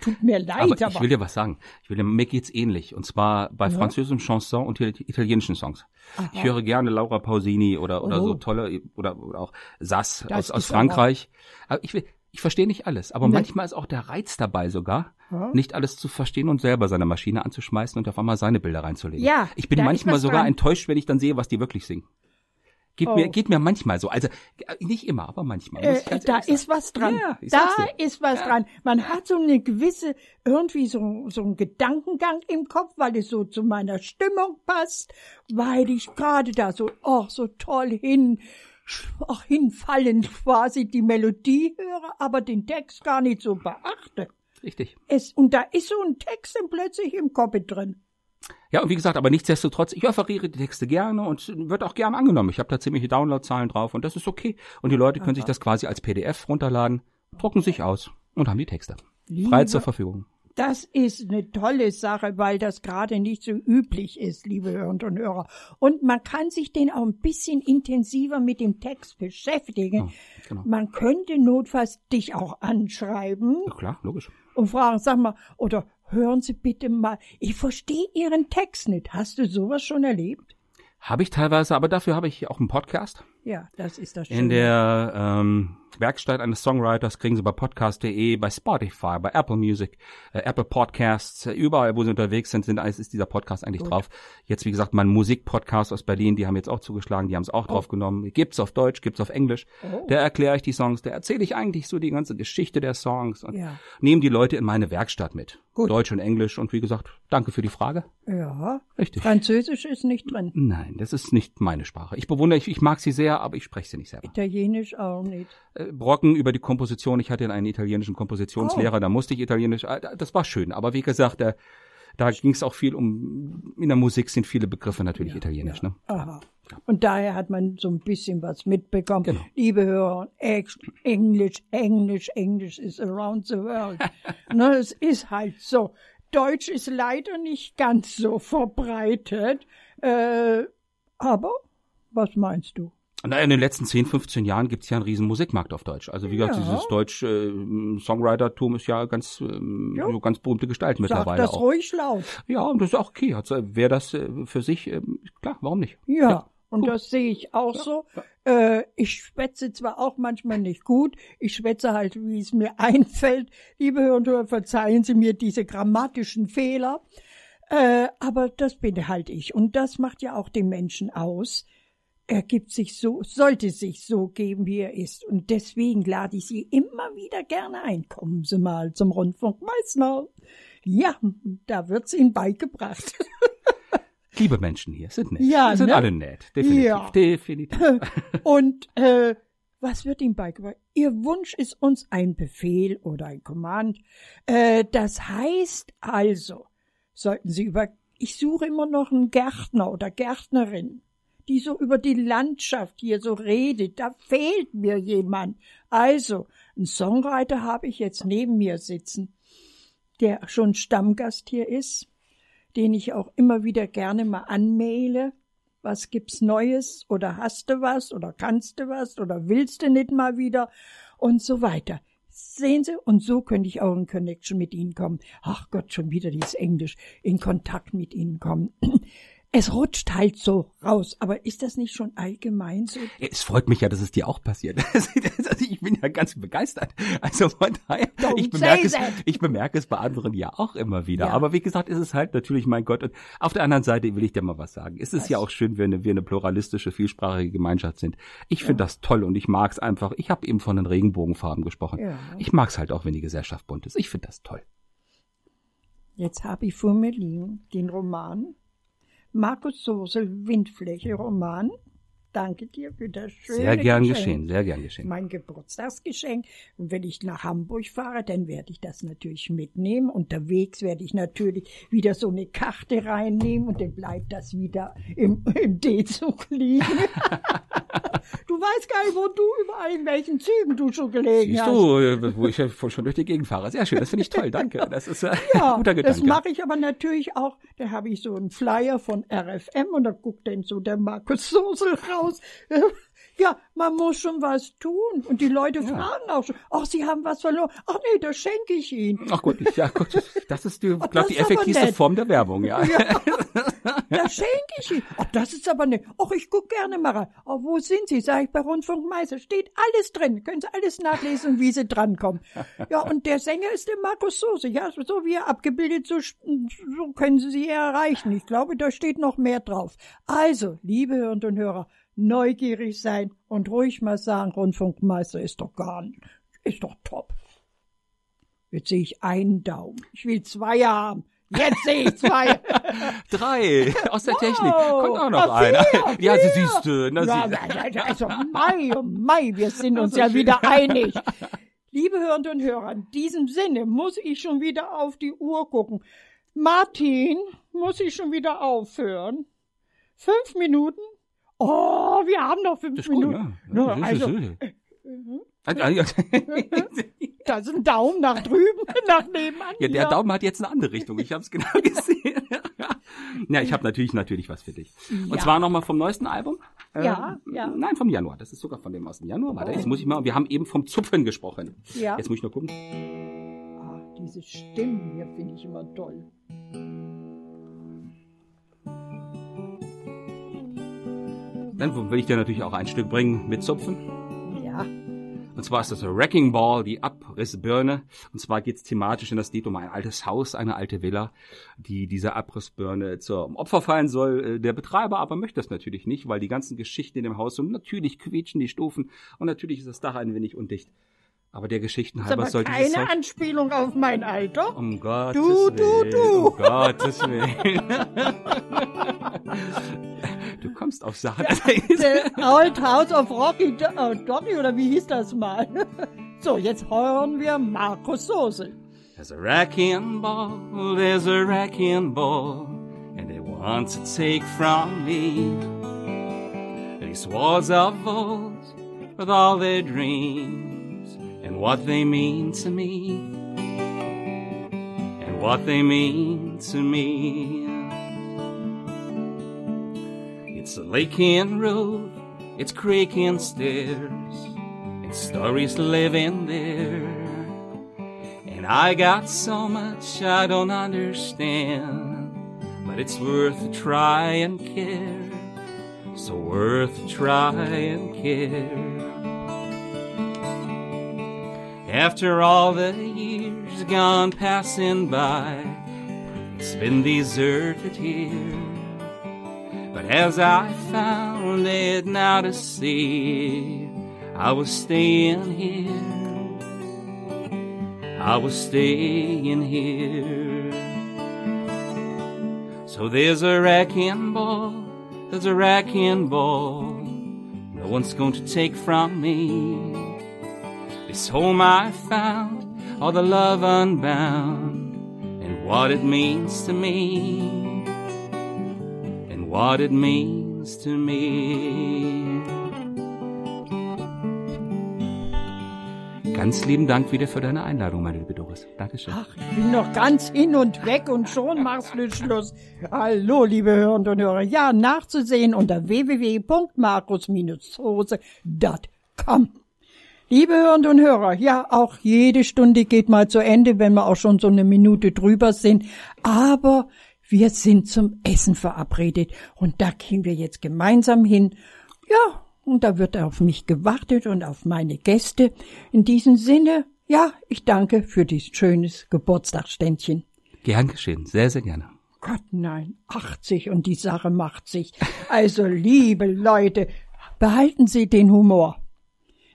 Speaker 2: Tut mir leid,
Speaker 3: Aber
Speaker 2: aber,
Speaker 3: ich will dir was sagen. Ich will dir, mir geht's ähnlich. Und zwar bei französischen Chansons und itali- italienischen Songs. Ich höre gerne Laura Pausini oder, oder
Speaker 2: Oh.
Speaker 3: so tolle, oder, oder auch Sass
Speaker 2: Das
Speaker 3: aus, aus
Speaker 2: ist aber-
Speaker 3: Frankreich. Aber ich will, ich verstehe nicht alles. Aber
Speaker 2: Ne.
Speaker 3: manchmal ist auch der Reiz dabei sogar, nicht alles zu verstehen und selber seine Maschine anzuschmeißen und auf einmal seine Bilder reinzulegen.
Speaker 2: Ja,
Speaker 3: Ich bin manchmal sogar
Speaker 2: dran.
Speaker 3: enttäuscht, wenn ich dann sehe, was die wirklich singen. Geht,
Speaker 2: Oh.
Speaker 3: mir, geht mir manchmal so. Also äh, nicht immer, aber manchmal.
Speaker 2: äh, da ist was dran.
Speaker 3: Ja,
Speaker 2: da ist was dran. Man hat so eine gewisse, irgendwie so, so einen Gedankengang im Kopf, weil es so zu meiner Stimmung passt, weil ich gerade da so, oh, so toll hin, ach, hinfallen quasi die Melodie höre, aber den Text gar nicht so beachte.
Speaker 3: Richtig.
Speaker 2: Es, und da ist so ein Text dann plötzlich im Kopf drin.
Speaker 3: Ja, und wie gesagt, aber nichtsdestotrotz, ich offeriere die Texte gerne und wird auch gern angenommen. Ich habe da ziemliche Downloadzahlen drauf und das ist okay. Und die Leute können sich das quasi als PDF runterladen, drucken sich aus und haben die Texte. Frei
Speaker 2: Liebe-
Speaker 3: zur Verfügung.
Speaker 2: Das ist eine tolle Sache, weil das gerade nicht so üblich ist, liebe Hörerinnen und Hörer. Und man kann sich den auch ein bisschen intensiver mit dem Text beschäftigen.
Speaker 3: Ja, genau.
Speaker 2: Man könnte notfalls dich auch anschreiben
Speaker 3: Ja, klar, logisch.
Speaker 2: und fragen, sag mal, oder hören Sie bitte mal, ich verstehe Ihren Text nicht. Hast du sowas schon erlebt?
Speaker 3: Habe ich teilweise, aber dafür habe ich auch einen Podcast.
Speaker 2: Ja, das ist das
Speaker 3: In
Speaker 2: Schöne.
Speaker 3: der ähm, Werkstatt eines Songwriters kriegen Sie bei podcast.de, bei Spotify, bei Apple Music, äh, Apple Podcasts, äh, überall, wo Sie unterwegs sind, sind ist ist dieser Podcast eigentlich drauf. Jetzt, wie gesagt, mein Musikpodcast aus Berlin, die haben jetzt auch zugeschlagen, die haben es auch drauf genommen. Gibt's auf Deutsch, gibt's auf Englisch.
Speaker 2: Oh.
Speaker 3: Da erkläre ich die Songs, da erzähle ich eigentlich so die ganze Geschichte der Songs und
Speaker 2: Ja.
Speaker 3: nehme die Leute in meine Werkstatt mit.
Speaker 2: Gut.
Speaker 3: Deutsch und Englisch und wie gesagt, danke für die Frage.
Speaker 2: Ja,
Speaker 3: Richtig.
Speaker 2: Französisch ist nicht drin.
Speaker 3: Nein, das ist nicht meine Sprache. Ich bewundere, ich, ich mag sie sehr, aber ich spreche sie nicht selber.
Speaker 2: Italienisch auch nicht.
Speaker 3: Äh, Brocken über die Komposition. Ich hatte einen italienischen Kompositionslehrer, da musste ich Italienisch. äh, Das war schön. Aber wie gesagt, da, da ging es auch viel um. In der Musik sind viele Begriffe natürlich italienisch. Ne?
Speaker 2: Aha. Und daher hat man so ein bisschen was mitbekommen.
Speaker 3: Genau.
Speaker 2: Liebe Hörer, Englisch, Englisch, Englisch is around the world. ne, es ist halt so. Deutsch ist leider nicht ganz so verbreitet. Äh, aber, was meinst du?
Speaker 3: Naja, in den letzten 10, 15 Jahren gibt's ja einen riesen Musikmarkt auf Deutsch. Also wie gesagt,
Speaker 2: Ja.
Speaker 3: dieses deutsche äh, Songwriter-Tum ist ja ganz, ähm,
Speaker 2: Ja.
Speaker 3: so ganz berühmte Gestalt
Speaker 2: Sag
Speaker 3: mittlerweile
Speaker 2: das
Speaker 3: auch.
Speaker 2: ruhig laut.
Speaker 3: Ja, und das ist auch okay. Also, wer das äh, für sich, äh, klar, warum nicht?
Speaker 2: Ja, und das sehe ich auch so. Äh, ich schwätze zwar auch manchmal nicht gut, ich schwätze halt, wie es mir einfällt. Liebe Hörer und Hörer, verzeihen Sie mir diese grammatischen Fehler. Äh, aber das bin halt ich. Und das macht ja auch den Menschen aus. Er gibt sich so, sollte sich so geben, wie er ist. Und deswegen lade ich Sie immer wieder gerne ein. Kommen Sie mal zum Rundfunk Meißner. Ja, da wird's Ihnen beigebracht.
Speaker 3: Liebe Menschen hier, sind nett.
Speaker 2: Ja,
Speaker 3: sind
Speaker 2: ne?
Speaker 3: alle nett. Definitiv.
Speaker 2: Ja.
Speaker 3: Definitiv.
Speaker 2: Und äh, was wird ihm beigebracht? Ihr Wunsch ist uns ein Befehl oder ein Command. Äh, das heißt also, sollten Sie über, ich suche immer noch einen Gärtner oder Gärtnerin, die so über die Landschaft hier so redet. Da fehlt mir jemand. Also, einen Songwriter habe ich jetzt neben mir sitzen, der schon Stammgast hier ist, den ich auch immer wieder gerne mal anmaile was gibt's Neues oder hast du was oder kannst du was oder willst du nicht mal wieder und so weiter. Sehen Sie, und so könnte ich auch in Connection mit Ihnen kommen. Ach Gott, schon wieder dieses Englisch, in Kontakt mit Ihnen kommen. Es rutscht halt so raus, aber ist das nicht schon allgemein so?
Speaker 3: Es freut mich ja, dass es dir auch passiert. Also ich bin ja ganz begeistert. Also von daher,
Speaker 2: Don't
Speaker 3: ich bemerke, es, ich bemerke es bei anderen ja auch immer wieder.
Speaker 2: Ja.
Speaker 3: Aber wie gesagt, ist es halt natürlich, mein Gott. Und auf der anderen Seite will ich dir mal was sagen. Es ist
Speaker 2: Was?
Speaker 3: ja auch schön, wenn wir eine pluralistische, vielsprachige Gemeinschaft sind. Ich finde das toll und ich mag's einfach. Ich habe eben von den Regenbogenfarben gesprochen.
Speaker 2: Ja.
Speaker 3: Ich mag's halt auch, wenn die Gesellschaft bunt ist. Ich finde das toll.
Speaker 2: Jetzt habe ich vor mir liegen den Roman Markus Sosel Windfläche Roman. Danke dir für das schöne
Speaker 3: Sehr gern
Speaker 2: Geschenk.
Speaker 3: geschehen, sehr gern geschehen.
Speaker 2: mein Geburtstagsgeschenk. Und wenn ich nach Hamburg fahre, dann werde ich das natürlich mitnehmen. Unterwegs werde ich natürlich wieder so eine Karte reinnehmen und dann bleibt das wieder im, im D-Zug liegen. du weißt gar nicht, wo du überall in welchen Zügen du schon gelegen
Speaker 3: Siehst
Speaker 2: hast.
Speaker 3: du, äh, wo ich ja schon durch die Gegend fahre. Sehr schön, das finde ich toll, danke. Das ist äh,
Speaker 2: Ja,
Speaker 3: ein guter Gedanke.
Speaker 2: das mache ich aber natürlich auch. Da habe ich so einen Flyer von RFM und da guckt dann so der Markus Sosel raus. Ja, man muss schon was tun. Und die Leute fragen auch schon, ach, Sie haben was verloren. Ach nee, das schenke ich Ihnen.
Speaker 3: Ach gut, ja gut, das ist, die, glaub, die effektivste
Speaker 2: nett.
Speaker 3: Form der Werbung, ja.
Speaker 2: Das schenke ich Ihnen. Ach, das ist aber nicht. Ach, ich guck gerne mal rein. Ach, wo sind Sie? Sag ich bei Rundfunk Meister. Steht alles drin. Können Sie alles nachlesen, wie Sie drankommen. Ja, und der Sänger ist der Markus Soße. Ja, so wie er abgebildet, so, so können Sie sie erreichen. Ich glaube, da steht noch mehr drauf. Also, liebe Hörerinnen und Hörer, neugierig sein und ruhig mal sagen, Rundfunkmeister ist doch gar nicht, ist doch top. Jetzt sehe ich einen Daumen. Ich will zwei haben. Jetzt sehe ich zwei.
Speaker 3: Drei aus der
Speaker 2: Wow.
Speaker 3: Technik. Kommt auch noch einer. Ja, sie siehst du. Na,
Speaker 2: Ja,
Speaker 3: sie,
Speaker 2: also Mai, oh Mai, wir sind uns ja
Speaker 3: schön.
Speaker 2: wieder einig. Liebe Hörerinnen und Hörer, in diesem Sinne muss ich schon wieder auf die Uhr gucken. Martin, muss ich schon wieder aufhören? Fünf Minuten? Oh, wir haben noch fünf
Speaker 3: das ist gut,
Speaker 2: Minuten.
Speaker 3: ja.
Speaker 2: Ja,
Speaker 3: ist-
Speaker 2: also,
Speaker 3: Ah, ah, ja.
Speaker 2: da ist ein Daumen nach drüben, nach nebenan.
Speaker 3: Ja, der. Daumen hat jetzt eine andere Richtung. Ich habe es genau gesehen. ja, ich habe natürlich natürlich was für dich. Und
Speaker 2: Ja.
Speaker 3: zwar nochmal vom neuesten Album. Äh,
Speaker 2: Ja, ja.
Speaker 3: Nein, vom Januar. Das ist sogar von dem aus dem Januar. Warte, jetzt muss ich mal. Wir haben eben vom Zupfen gesprochen.
Speaker 2: Ja.
Speaker 3: Jetzt muss ich nur gucken.
Speaker 2: Ah, diese Stimmen hier finde ich immer toll.
Speaker 3: Dann will ich dir natürlich auch ein Stück bringen mit Zupfen.
Speaker 2: Ja.
Speaker 3: Und zwar ist das Wrecking Ball, die Abrissbirne. Und zwar geht es thematisch in das Lied um ein altes Haus, eine alte Villa, die dieser Abrissbirne zum Opfer fallen soll. Äh, Der Betreiber aber möchte das natürlich nicht, weil die ganzen Geschichten in dem Haus und natürlich quietschen die Stufen und natürlich ist das Dach ein wenig undicht. Aber der Geschichten halber
Speaker 2: aber
Speaker 3: soll dieses
Speaker 2: keine
Speaker 3: Haus...
Speaker 2: Anspielung auf mein Alter.
Speaker 3: Um Gottes
Speaker 2: Du, du,
Speaker 3: Willen,
Speaker 2: du.
Speaker 3: um Gottes Willen. du kommst auf Sachen.
Speaker 2: The Old House of Rocky Do oh, Donny, oder wie hieß das mal? So, jetzt hören wir Markus Sosel.
Speaker 3: There's a wrecking ball, there's a wrecking ball, and they want to take from me these walls of old with all their dreams and what they mean to me and what they mean to me. It's a lake in road
Speaker 5: It's creaking stairs and stories living there. And I got so much I don't understand, but it's worth a try and care. So worth a try and care. After all the years gone passing by, it's been deserted here. As I found it now to see, I was staying here. I was staying here. So there's a wrecking ball, there's a wrecking ball. No one's going to take from me. This home I found, all the love unbound, and what it means to me, what it means to me. Ganz lieben Dank wieder für deine Einladung, meine liebe Doris. Dankeschön.
Speaker 2: Ach, ich bin noch ganz hin und weg und schon machst du Schluss. Hallo, liebe Hörerinnen und Hörer. Ja, nachzusehen unter www.markus-hose.com. Liebe Hörerinnen und Hörer, ja, auch jede Stunde geht mal zu Ende, wenn wir auch schon so eine Minute drüber sind. Aber wir sind zum Essen verabredet und da gehen wir jetzt gemeinsam hin. Ja, und da wird auf mich gewartet und auf meine Gäste. In diesem Sinne, ja, ich danke für dieses schönes Geburtstagsständchen.
Speaker 5: Gern geschehen, sehr, sehr gerne.
Speaker 2: Gott, nein, 80 und die Sache macht sich. Also, liebe Leute, behalten Sie den Humor.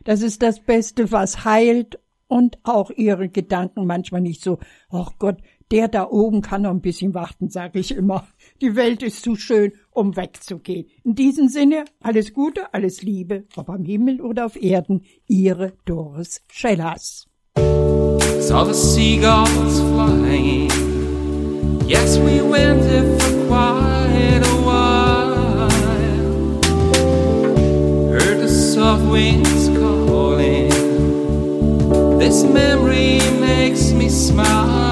Speaker 2: Das ist das Beste, was heilt und auch Ihre Gedanken manchmal nicht so, ach Gott, der da oben kann noch ein bisschen warten, sage ich immer. Die Welt ist zu schön, um wegzugehen. In diesem Sinne, alles Gute, alles Liebe, ob am Himmel oder auf Erden, Ihre Doris Schellers.
Speaker 3: Saw the seagulls flying. Yes, we went there for quite a while. Heard the soft winds calling. This memory makes me smile.